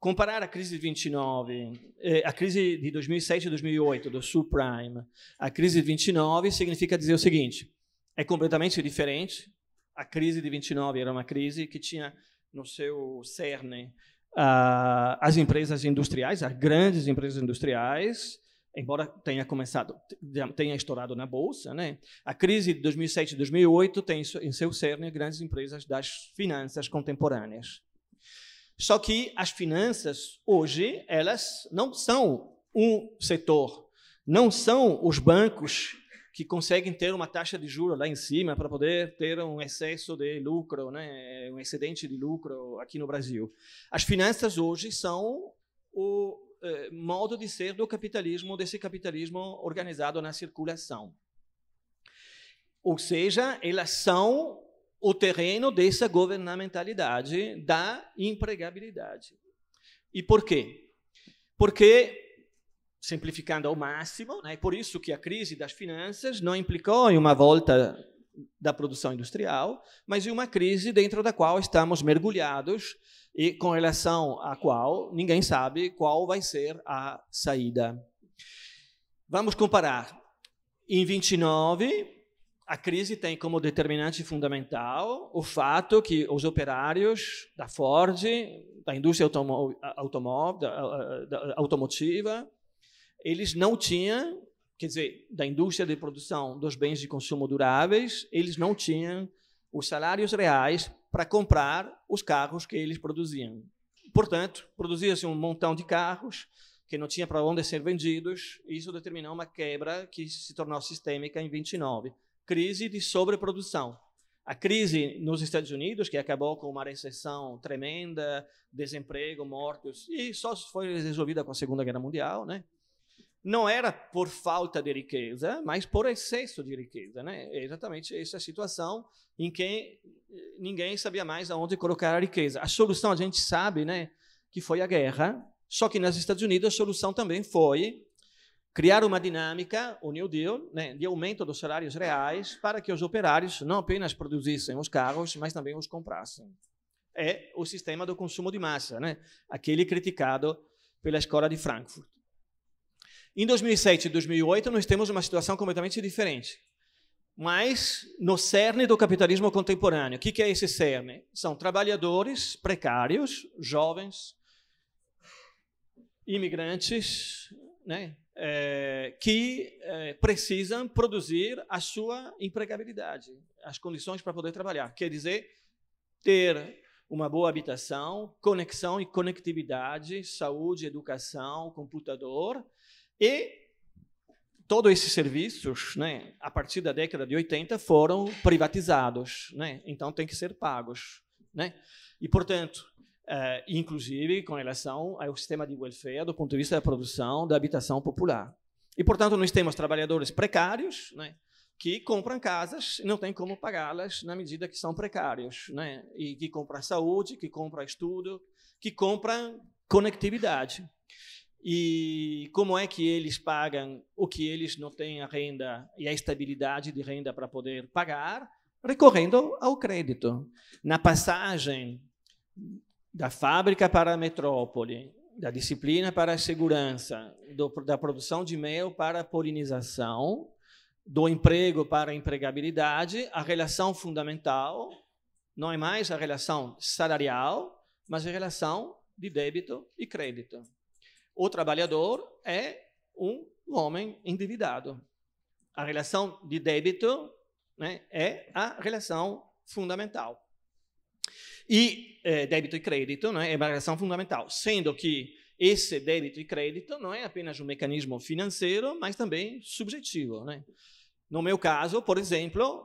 Comparar a crise de 29, eh, a crise de 2007 e 2008 do subprime, a crise de 29 significa dizer o seguinte: é completamente diferente. A crise de 29 era uma crise que tinha no seu cerne uh, as empresas industriais, as grandes empresas industriais, embora tenha começado, tenha estourado na bolsa, né? A crise de 2007 e 2008 tem em seu cerne grandes empresas das finanças contemporâneas. Só que as finanças hoje elas não são um setor, não são os bancos que conseguem ter uma taxa de juros lá em cima para poder ter um excesso de lucro, né, um excedente de lucro aqui no Brasil. As finanças hoje são o eh, modo de ser do capitalismo, desse capitalismo organizado na circulação. Ou seja, elas são o terreno dessa governamentalidade da empregabilidade. E por quê? Porque simplificando ao máximo, né? por isso que a crise das finanças não implicou em uma volta da produção industrial, mas em uma crise dentro da qual estamos mergulhados e com relação à qual ninguém sabe qual vai ser a saída. Vamos comparar. Em 29, a crise tem como determinante fundamental o fato que os operários da Ford, da indústria automotiva, eles não tinham, quer dizer, da indústria de produção dos bens de consumo duráveis, eles não tinham os salários reais para comprar os carros que eles produziam. Portanto, produzia-se um montão de carros que não tinha para onde ser vendidos, e isso determinou uma quebra que se tornou sistêmica em 29, crise de sobreprodução. A crise nos Estados Unidos, que acabou com uma recessão tremenda, desemprego, mortos, e só foi resolvida com a Segunda Guerra Mundial, né? não era por falta de riqueza, mas por excesso de riqueza. Né? É exatamente essa situação em que eh, ninguém sabia mais aonde colocar a riqueza. A solução a gente sabe né, que foi a guerra, só que nos Estados Unidos a solução também foi criar uma dinâmica, o New Deal, né, de aumento dos salários reais para que os operários não apenas produzissem os carros, mas também os comprassem. é o sistema do consumo de massa, né? aquele criticado pela Escola de Frankfurt. Em 2007 e 2008, nós temos uma situação completamente diferente. Mas no cerne do capitalismo contemporâneo, o que é esse cerne? São trabalhadores precários, jovens, imigrantes, né, é, que é, precisam produzir a sua empregabilidade, as condições para poder trabalhar. Quer dizer, ter uma boa habitação, conexão e conectividade, saúde, educação, computador e todos esses serviços, né, a partir da década de 80 foram privatizados, né? Então tem que ser pagos, né? E portanto, uh, inclusive com relação ao sistema de welfare do ponto de vista da produção da habitação popular. E portanto nós temos trabalhadores precários, né? que compram casas e não tem como pagá-las na medida que são precários, né? E que compram saúde, que compram estudo, que compram conectividade. E como é que eles pagam o que eles não têm a renda e a estabilidade de renda para poder pagar? Recorrendo ao crédito. Na passagem da fábrica para a metrópole, da disciplina para a segurança, do, da produção de mel para a polinização, do emprego para a empregabilidade, a relação fundamental não é mais a relação salarial, mas a relação de débito e crédito. O trabalhador é um homem endividado. A relação de débito né, é a relação fundamental. E é, débito e crédito né, é uma relação fundamental, sendo que esse débito e crédito não é apenas um mecanismo financeiro, mas também subjetivo. Né? No meu caso, por exemplo,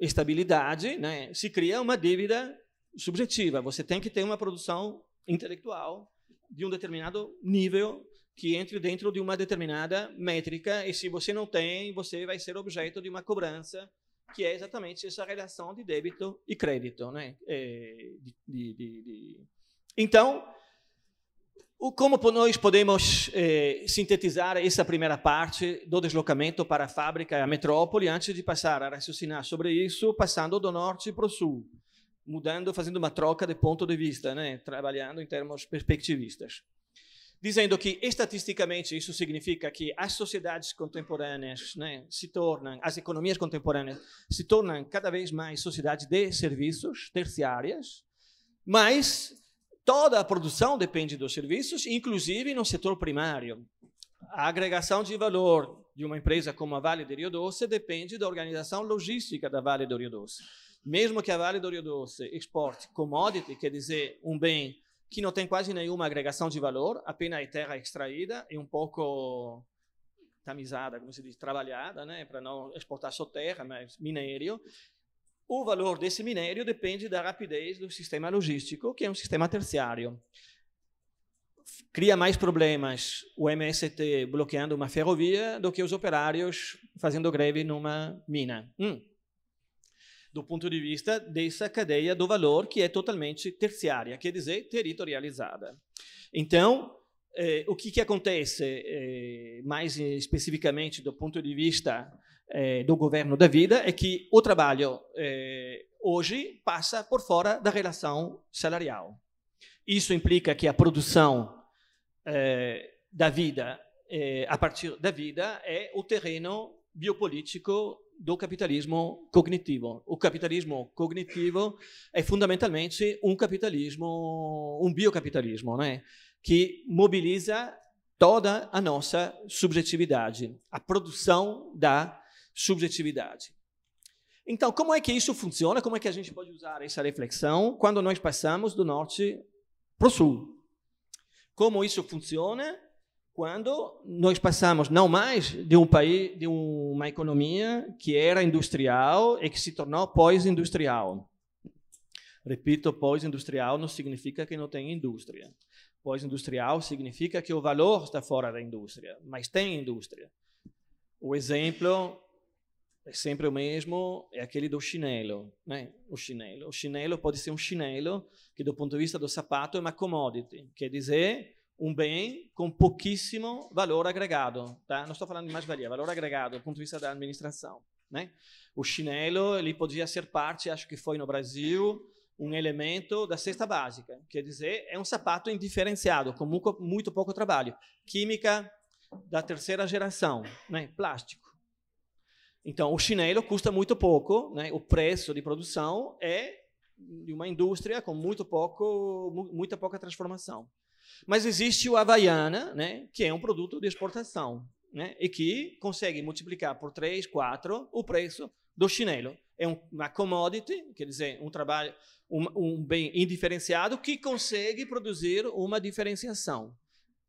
estabilidade, né, se cria uma dívida subjetiva. Você tem que ter uma produção intelectual de um determinado nível que entre dentro de uma determinada métrica, e se você não tem, você vai ser objeto de uma cobrança, que é exatamente essa relação de débito e crédito. Né? É, de, de, de, então, como nós podemos eh, sintetizar essa primeira parte do deslocamento para a fábrica e a metrópole antes de passar a raciocinar sobre isso, passando do norte para o sul, mudando, fazendo uma troca de ponto de vista, né? trabalhando em termos perspectivistas. Dizendo que, estatisticamente, isso significa que as sociedades contemporâneas né, se tornam, as economias contemporâneas se tornam cada vez mais sociedades de serviços terciárias, mas Toda a produção depende dos serviços, inclusive no setor primário. A agregação de valor de uma empresa como a Vale do Rio Doce depende da organização logística da Vale do Rio Doce. Mesmo que a Vale do Rio Doce exporte commodity, quer dizer, um bem que não tem quase nenhuma agregação de valor, apenas é terra extraída e um pouco tamizada, como se diz, trabalhada, né, para não exportar só terra, mas minério, o valor desse minério depende da rapidez do sistema logístico, que é um sistema terciário. Cria mais problemas o MST bloqueando uma ferrovia do que os operários fazendo greve numa mina. Hum. Do ponto de vista dessa cadeia do valor que é totalmente terciária, quer dizer, territorializada. Então, eh, o que, que acontece, eh, mais especificamente do ponto de vista eh, do governo da vida é que o trabalho eh, hoje passa por fora da relação salarial. Isso implica que a produção eh, da vida, eh, a partir da vida, é o terreno biopolítico do capitalismo cognitivo. O capitalismo cognitivo é fundamentalmente um capitalismo, um biocapitalismo, né? que mobiliza toda a nossa subjetividade, a produção da subjetividade. Então, como é que isso funciona? Como é que a gente pode usar essa reflexão quando nós passamos do norte para o sul? Como isso funciona quando nós passamos não mais de um país, de uma economia que era industrial e que se tornou pós-industrial. Repito, pós-industrial não significa que não tem indústria. Pós-industrial significa que o valor está fora da indústria, mas tem indústria. O exemplo é sempre o mesmo, é aquele do chinelo, né? O chinelo. O chinelo pode ser um chinelo que, do ponto de vista do sapato, é uma commodity, quer dizer, um bem com pouquíssimo valor agregado, tá? Não estou falando de mais-valia, valor agregado do ponto de vista da administração, né? O chinelo, ele podia ser parte, acho que foi no Brasil, um elemento da cesta básica, quer dizer, é um sapato indiferenciado, com muito pouco trabalho. Química da terceira geração, né? plástico. Então, o chinelo custa muito pouco, né? o preço de produção é de uma indústria com muito pouco, muita pouca transformação. Mas existe o Havaiana, né? que é um produto de exportação, né? e que consegue multiplicar por 3, 4 o preço do chinelo. É uma commodity, quer dizer, um trabalho, um, um bem indiferenciado que consegue produzir uma diferenciação.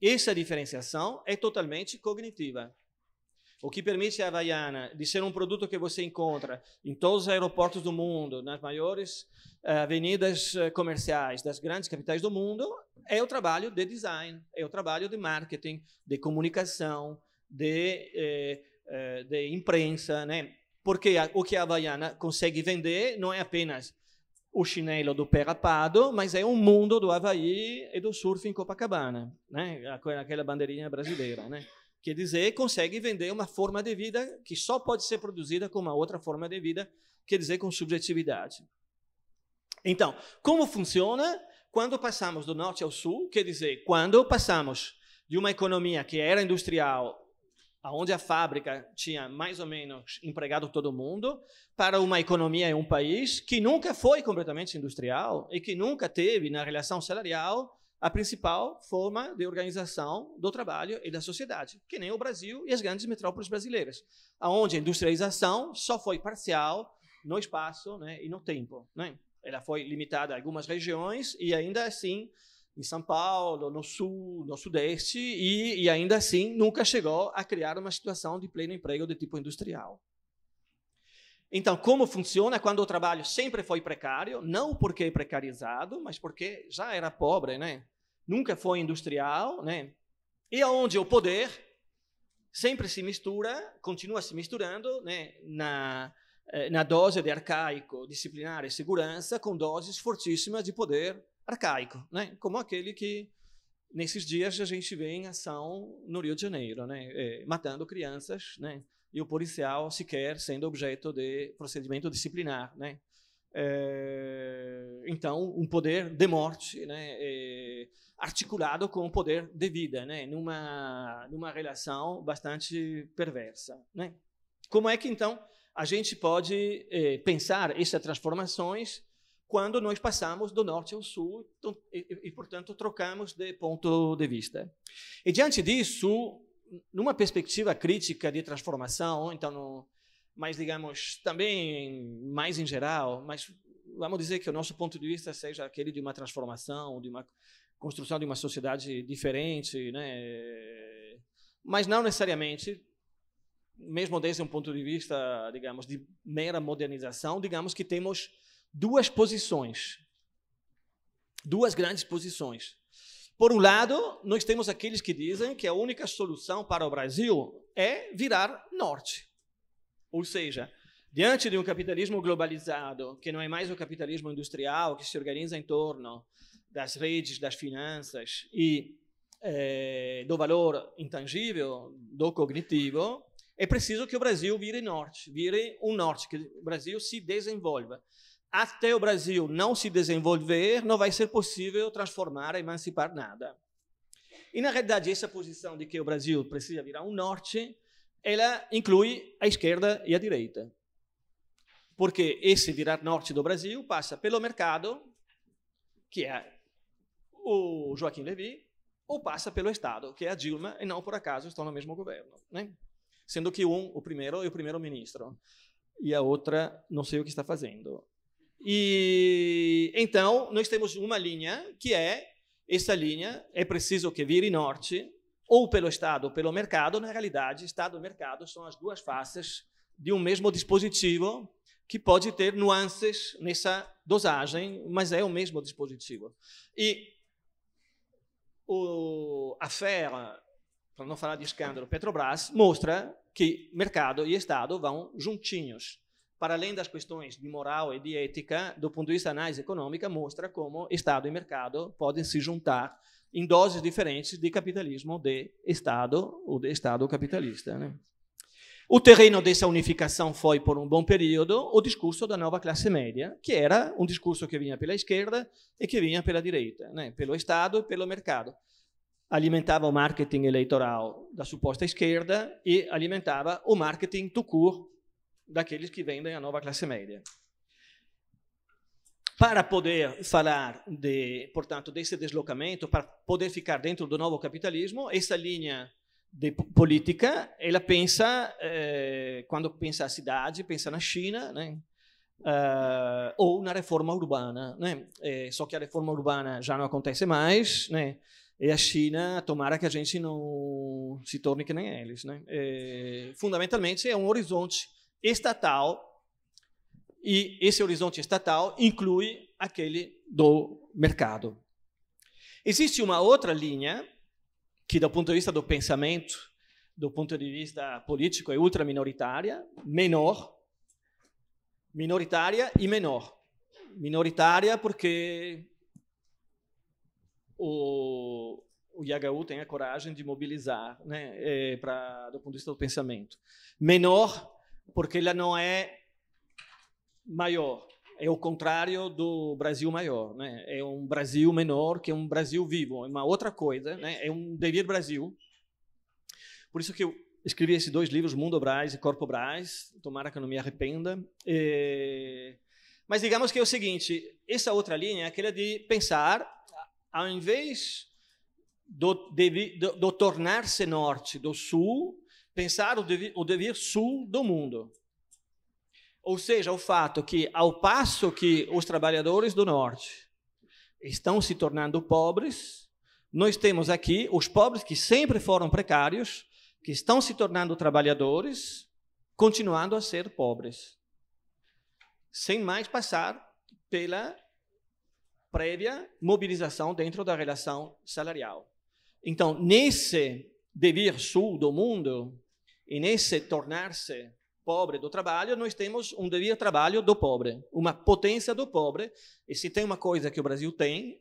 Essa diferenciação é totalmente cognitiva. O que permite a Havaiana de ser um produto que você encontra em todos os aeroportos do mundo, nas maiores avenidas uh, comerciais das grandes capitais do mundo, é o trabalho de design, é o trabalho de marketing, de comunicação, de, eh, eh de imprensa, né? Porque o que a Havaiana consegue vender não é apenas o chinelo do pé rapado, mas é um mundo do Havaí e do surf em Copacabana, né? aquela bandeirinha brasileira. Né? Quer dizer, consegue vender uma forma de vida que só pode ser produzida com uma outra forma de vida, quer dizer, com subjetividade. Então, como funciona quando passamos do norte ao sul? Quer dizer, quando passamos de uma economia que era industrial onde a fábrica tinha mais ou menos empregado todo mundo, para uma economia em um país que nunca foi completamente industrial e que nunca teve, na relação salarial, a principal forma de organização do trabalho e da sociedade, que nem o Brasil e as grandes metrópoles brasileiras, onde a industrialização só foi parcial no espaço né, e no tempo. Né? Ela foi limitada a algumas regiões e ainda assim em São Paulo, no sul, no sudeste, e, e ainda assim nunca chegou a criar uma situação de pleno emprego de tipo industrial. Então, como funciona quando o trabalho sempre foi precário? Não porque é precarizado, mas porque já era pobre, né? Nunca foi industrial, né? E aonde o poder sempre se mistura, continua se misturando, né? Na, eh, na dose de arcaico, disciplinar e segurança, com doses fortíssimas de poder arcaico, né? como aquele que nesses dias a gente vê em ação no Rio de Janeiro, né? É, matando crianças, né? e o policial sequer sendo objeto de procedimento disciplinar. Né? É, então, um poder de morte né? É, articulado com o poder de vida, né? numa, numa relação bastante perversa. Né? Como é que, então, a gente pode é, pensar essas transformações quando nós passamos do norte ao sul então, e, e, portanto, trocamos de ponto de vista. E, diante disso, numa perspectiva crítica de transformação, então, no, mais, digamos, também mais em geral, mas vamos dizer que o nosso ponto de vista seja aquele de uma transformação, de uma construção de uma sociedade diferente, né? mas não necessariamente, mesmo desde um ponto de vista, digamos, de mera modernização, digamos que temos duas posições. Duas grandes posições. Por um lado, nós temos aqueles que dizem que a única solução para o Brasil é virar norte. Ou seja, diante de um capitalismo globalizado, que não é mais o capitalismo industrial, que se organiza em torno das redes, das finanças e é, do valor intangível, do cognitivo, é preciso que o Brasil vire norte, vire um norte, que o Brasil se desenvolva até o Brasil não se desenvolver, não vai ser possível transformar, emancipar nada. E, na realidade, essa posição de que o Brasil precisa virar um norte, ela inclui a esquerda e a direita. Porque esse virar norte do Brasil passa pelo mercado, que é o Joaquim Levy, ou passa pelo Estado, que é a Dilma, e não por acaso estão no mesmo governo. Né? Sendo que um, o primeiro, é o primeiro-ministro, e a outra, não sei o que está fazendo. E então nós temos uma linha que é essa linha é preciso que vire norte ou pelo Estado ou pelo mercado. Na realidade, Estado e mercado são as duas faces de um mesmo dispositivo que pode ter nuances nessa dosagem, mas é o mesmo dispositivo. E o, a fera, para não falar de escândalo, Petrobras, mostra que mercado e Estado vão juntinhos para além das questões de moral e de ética, do ponto de vista da análise econômica, mostra como Estado e mercado podem se juntar em doses diferentes de capitalismo de Estado ou de Estado capitalista. Né? O terreno dessa unificação foi, por um bom período, o discurso da nova classe média, que era um discurso que vinha pela esquerda e que vinha pela direita, né? pelo Estado e pelo mercado. Alimentava o marketing eleitoral da suposta esquerda e alimentava o marketing tout court daqueles que vendem a nova classe média. Para poder falar, de, portanto, desse deslocamento, para poder ficar dentro do novo capitalismo, essa linha de política, ela pensa, eh, quando pensa a cidade, pensa na China, né? Uh, ou na reforma urbana. Né? Eh, só que a reforma urbana já não acontece mais, né? E a China, tomara que a gente não se torne que nem eles. Né? Eh, fundamentalmente, é um horizonte estatal, e esse horizonte estatal inclui aquele do mercado. Existe uma outra linha que, do ponto de vista do pensamento, do ponto de vista político, é ultra minoritária, menor, minoritária e menor. Minoritária porque o, o IHU tem a coragem de mobilizar, né, é, pra, do ponto de vista do pensamento. Menor porque ela não é maior, é o contrário do Brasil maior, né? É um Brasil menor que é um Brasil vivo, é uma outra coisa, né? É um devir Brasil. Por isso que eu escrevi esses dois livros, Mundo Braz e Corpo Braz. Tomara que eu não me arrependa. É... Mas digamos que é o seguinte: essa outra linha é aquela de pensar, ao invés do, do, do tornar-se norte do sul, pensar o devir, o devir sul do mundo. Ou seja, o fato que, ao passo que os trabalhadores do Norte estão se tornando pobres, nós temos aqui os pobres que sempre foram precários, que estão se tornando trabalhadores, continuando a ser pobres, sem mais passar pela prévia mobilização dentro da relação salarial. Então, nesse devir sul do mundo, e nesse tornar-se pobre do trabalho, nós temos um devir trabalho do pobre, uma potência do pobre. E se tem uma coisa que o Brasil tem,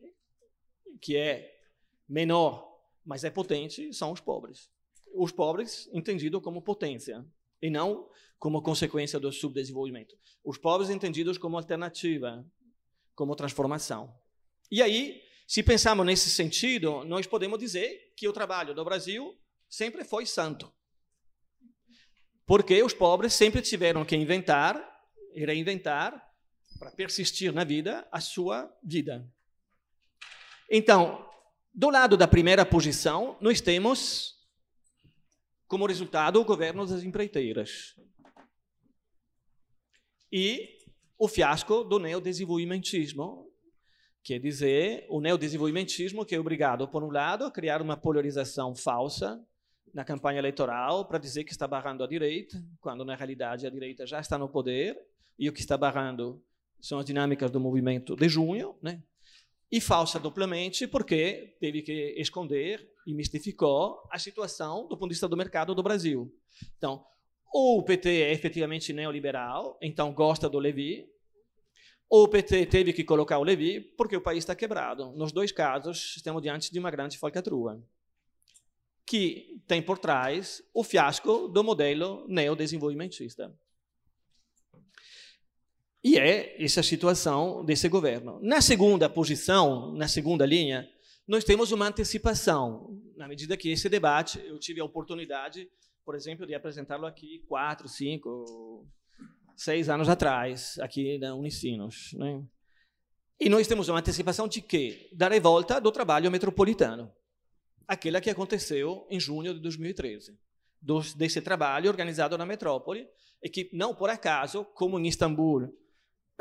que é menor, mas é potente, são os pobres. Os pobres entendidos como potência e não como consequência do subdesenvolvimento. Os pobres entendidos como alternativa, como transformação. E aí, se pensarmos nesse sentido, nós podemos dizer que o trabalho do Brasil sempre foi santo. Porque os pobres sempre tiveram que inventar e reinventar para persistir na vida a sua vida. Então, do lado da primeira posição, nós temos como resultado o governo das empreiteiras e o fiasco do neodesenvolvimentismo, quer dizer, o neodesenvolvimentismo que é obrigado, por um lado, a criar uma polarização falsa na campanha eleitoral para dizer que está barrando a direita, quando na realidade a direita já está no poder e o que está barrando são as dinâmicas do movimento de junho, né? E falsa duplamente porque teve que esconder e mistificou a situação do ponto de vista do mercado do Brasil. Então, ou o PT é efetivamente neoliberal, então gosta do Levi, ou o PT teve que colocar o Levi porque o país está quebrado. Nos dois casos, estamos diante de uma grande falcatrua que tem por trás o fiasco do modelo neodesenvolvimentista. E é essa situação desse governo. Na segunda posição, na segunda linha, nós temos uma antecipação, na medida que esse debate, eu tive a oportunidade, por exemplo, de apresentá-lo aqui quatro, cinco, seis anos atrás, aqui na Unicinos. Né? E nós temos uma antecipação de quê? Da revolta do trabalho metropolitano aquela que aconteceu em junho de 2013, dos, desse trabalho organizado na metrópole, e que, não por acaso, como em Istambul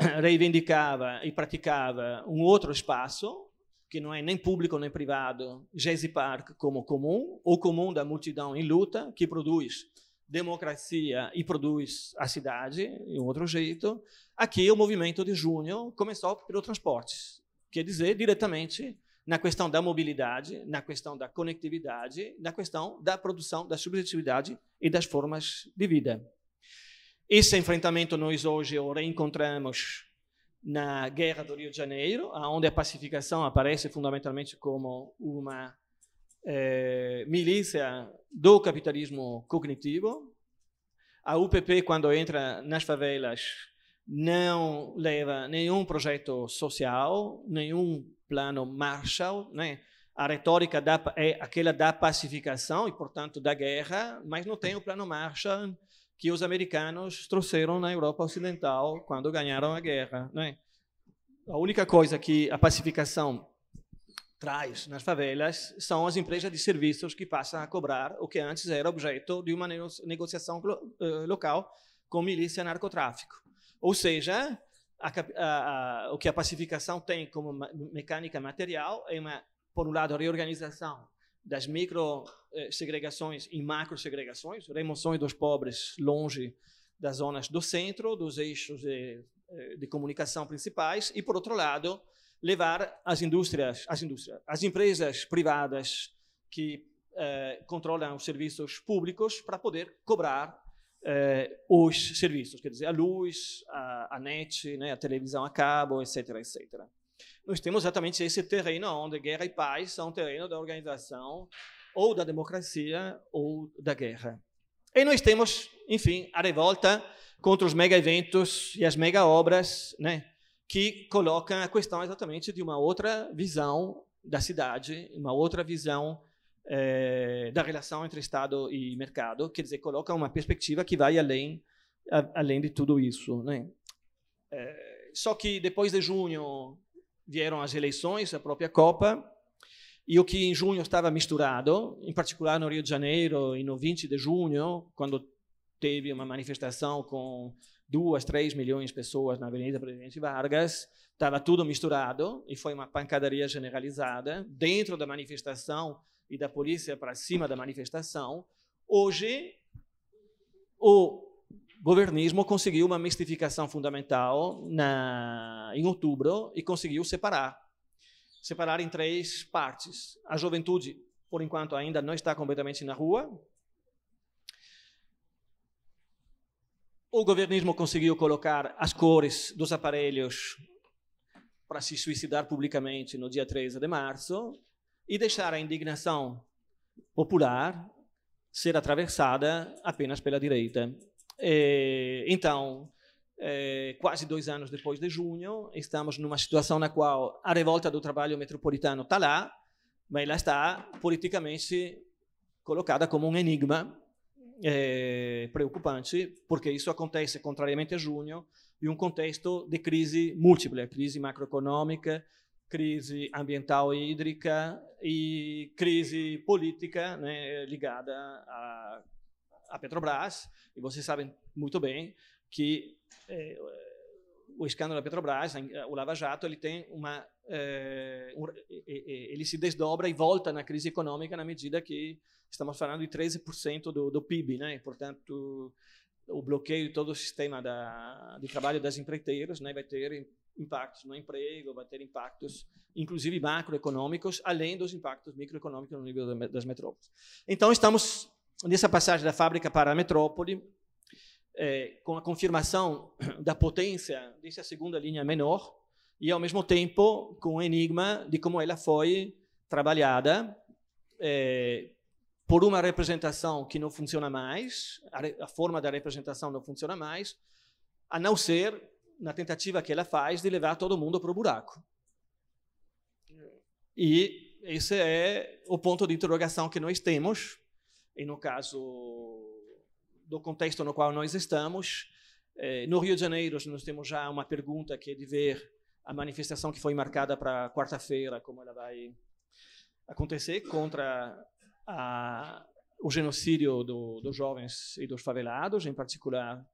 reivindicava e praticava um outro espaço, que não é nem público nem privado, Gezi Park como comum, ou comum da multidão em luta, que produz democracia e produz a cidade, de um outro jeito. Aqui o movimento de junho começou pelo transporte, quer dizer, diretamente na questão da mobilidade, na questão da conectividade, na questão da produção da subjetividade e das formas de vida. Esse enfrentamento nós hoje o reencontramos na Guerra do Rio de Janeiro, onde a pacificação aparece fundamentalmente como uma eh, milícia do capitalismo cognitivo, A UPP, quando entra nas favelas, não leva nenhum projeto social, nenhum plano Marshall, né? A retórica da, é aquela da pacificação e, portanto, da guerra, mas não tem o plano Marshall que os americanos trouxeram na Europa Ocidental quando ganharam a guerra. Né? A única coisa que a pacificação traz nas favelas são as empresas de serviços que passam a cobrar o que antes era objeto de uma negociação uh, local com milícia narcotráfico. Ou seja, a, a, a, o que a pacificação tem como mecânica material é uma, por um lado, a reorganização das micro eh, segregações e macro segregações, remoções dos pobres longe das zonas do centro, dos eixos de, eh, de comunicação principais, e por outro lado, levar as indústrias, as indústrias, as empresas privadas que eh, controlam os serviços públicos para poder cobrar eh, os serviços, quer dizer, a luz, a, a net, né, a televisão a cabo, etc, etc. Nós temos exatamente esse terreno onde guerra e paz são terreno da organização ou da democracia ou da guerra. E nós temos, enfim, a revolta contra os mega eventos e as mega obras, né? que colocam a questão exatamente de uma outra visão da cidade, uma outra visão é, da relação entre Estado e mercado, quer dizer, coloca uma perspectiva que vai além, a, além de tudo isso. Né? É, só que depois de junho vieram as eleições, a própria Copa, e o que em junho estava misturado, em particular no Rio de Janeiro, e no 20 de junho, quando teve uma manifestação com duas, três milhões de pessoas na Avenida Presidente Vargas, estava tudo misturado e foi uma pancadaria generalizada dentro da manifestação e da polícia para cima da manifestação. Hoje, o governismo conseguiu uma mistificação fundamental na, em outubro e conseguiu separar. Separar em três partes. A juventude, por enquanto, ainda não está completamente na rua, o governismo conseguiu colocar as cores dos aparelhos para se suicidar publicamente no dia 13 de março e deixar a indignação popular ser atravessada apenas pela direita. E, então, é, quase dois anos depois de junho, estamos numa situação na qual a revolta do trabalho metropolitano está lá, mas ela está politicamente colocada como um enigma é, preocupante, porque isso acontece, contrariamente a junho, em um contexto de crise múltipla, crise macroeconômica, crise ambiental e hídrica e crise política né, ligada à, à Petrobras. E vocês sabem muito bem que é, o escândalo da Petrobras, o Lava Jato, ele tem uma é, um, ele se desdobra e volta na crise econômica na medida que estamos falando de 13% do, do PIB, né? Portanto, o bloqueio de todo o sistema da, de trabalho das empreiteiras né, vai ter impactos no emprego, vai ter impactos, inclusive macroeconômicos, além dos impactos microeconômicos no nível das metrópoles. Então, estamos nessa passagem da fábrica para a metrópole, é, com a confirmação da potência dessa segunda linha menor, e ao mesmo tempo com o enigma de como ela foi trabalhada é, por uma representação que não funciona mais, a, a, forma da representação não funciona mais, a não ser na tentativa que ela faz de levar todo mundo para o buraco. E esse é o ponto de interrogação que nós temos, e no caso do contexto no qual nós estamos, eh, no Rio de Janeiro nós temos já uma pergunta que é de ver a manifestação que foi marcada para quarta-feira, como ela vai acontecer contra a, o genocídio do, dos jovens e dos favelados, em particular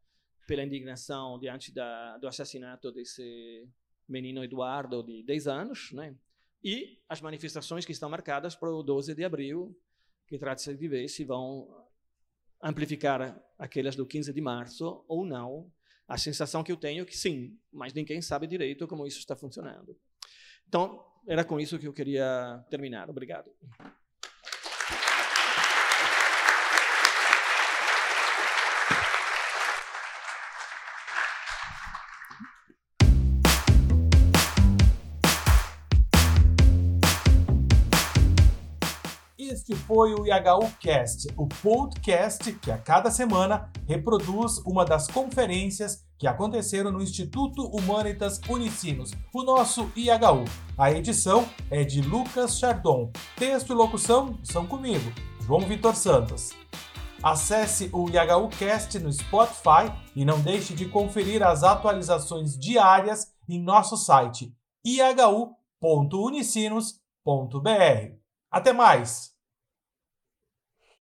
pela indignação diante da, do assassinato desse menino Eduardo de 10 anos, né? e as manifestações que estão marcadas para o 12 de abril, que trata-se de ver se vão amplificar aquelas do 15 de março ou não. A sensação que eu tenho é que sim, mas ninguém sabe direito como isso está funcionando. Então, era com isso que eu queria terminar. Obrigado. Foi o IHU Cast, o podcast que a cada semana reproduz uma das conferências que aconteceram no Instituto Humanitas Unicinos, o nosso IHU. A edição é de Lucas Chardon. Texto e locução são comigo, João Vitor Santos. Acesse o IHUcast no Spotify e não deixe de conferir as atualizações diárias em nosso site ihu.unicinos.br. Até mais!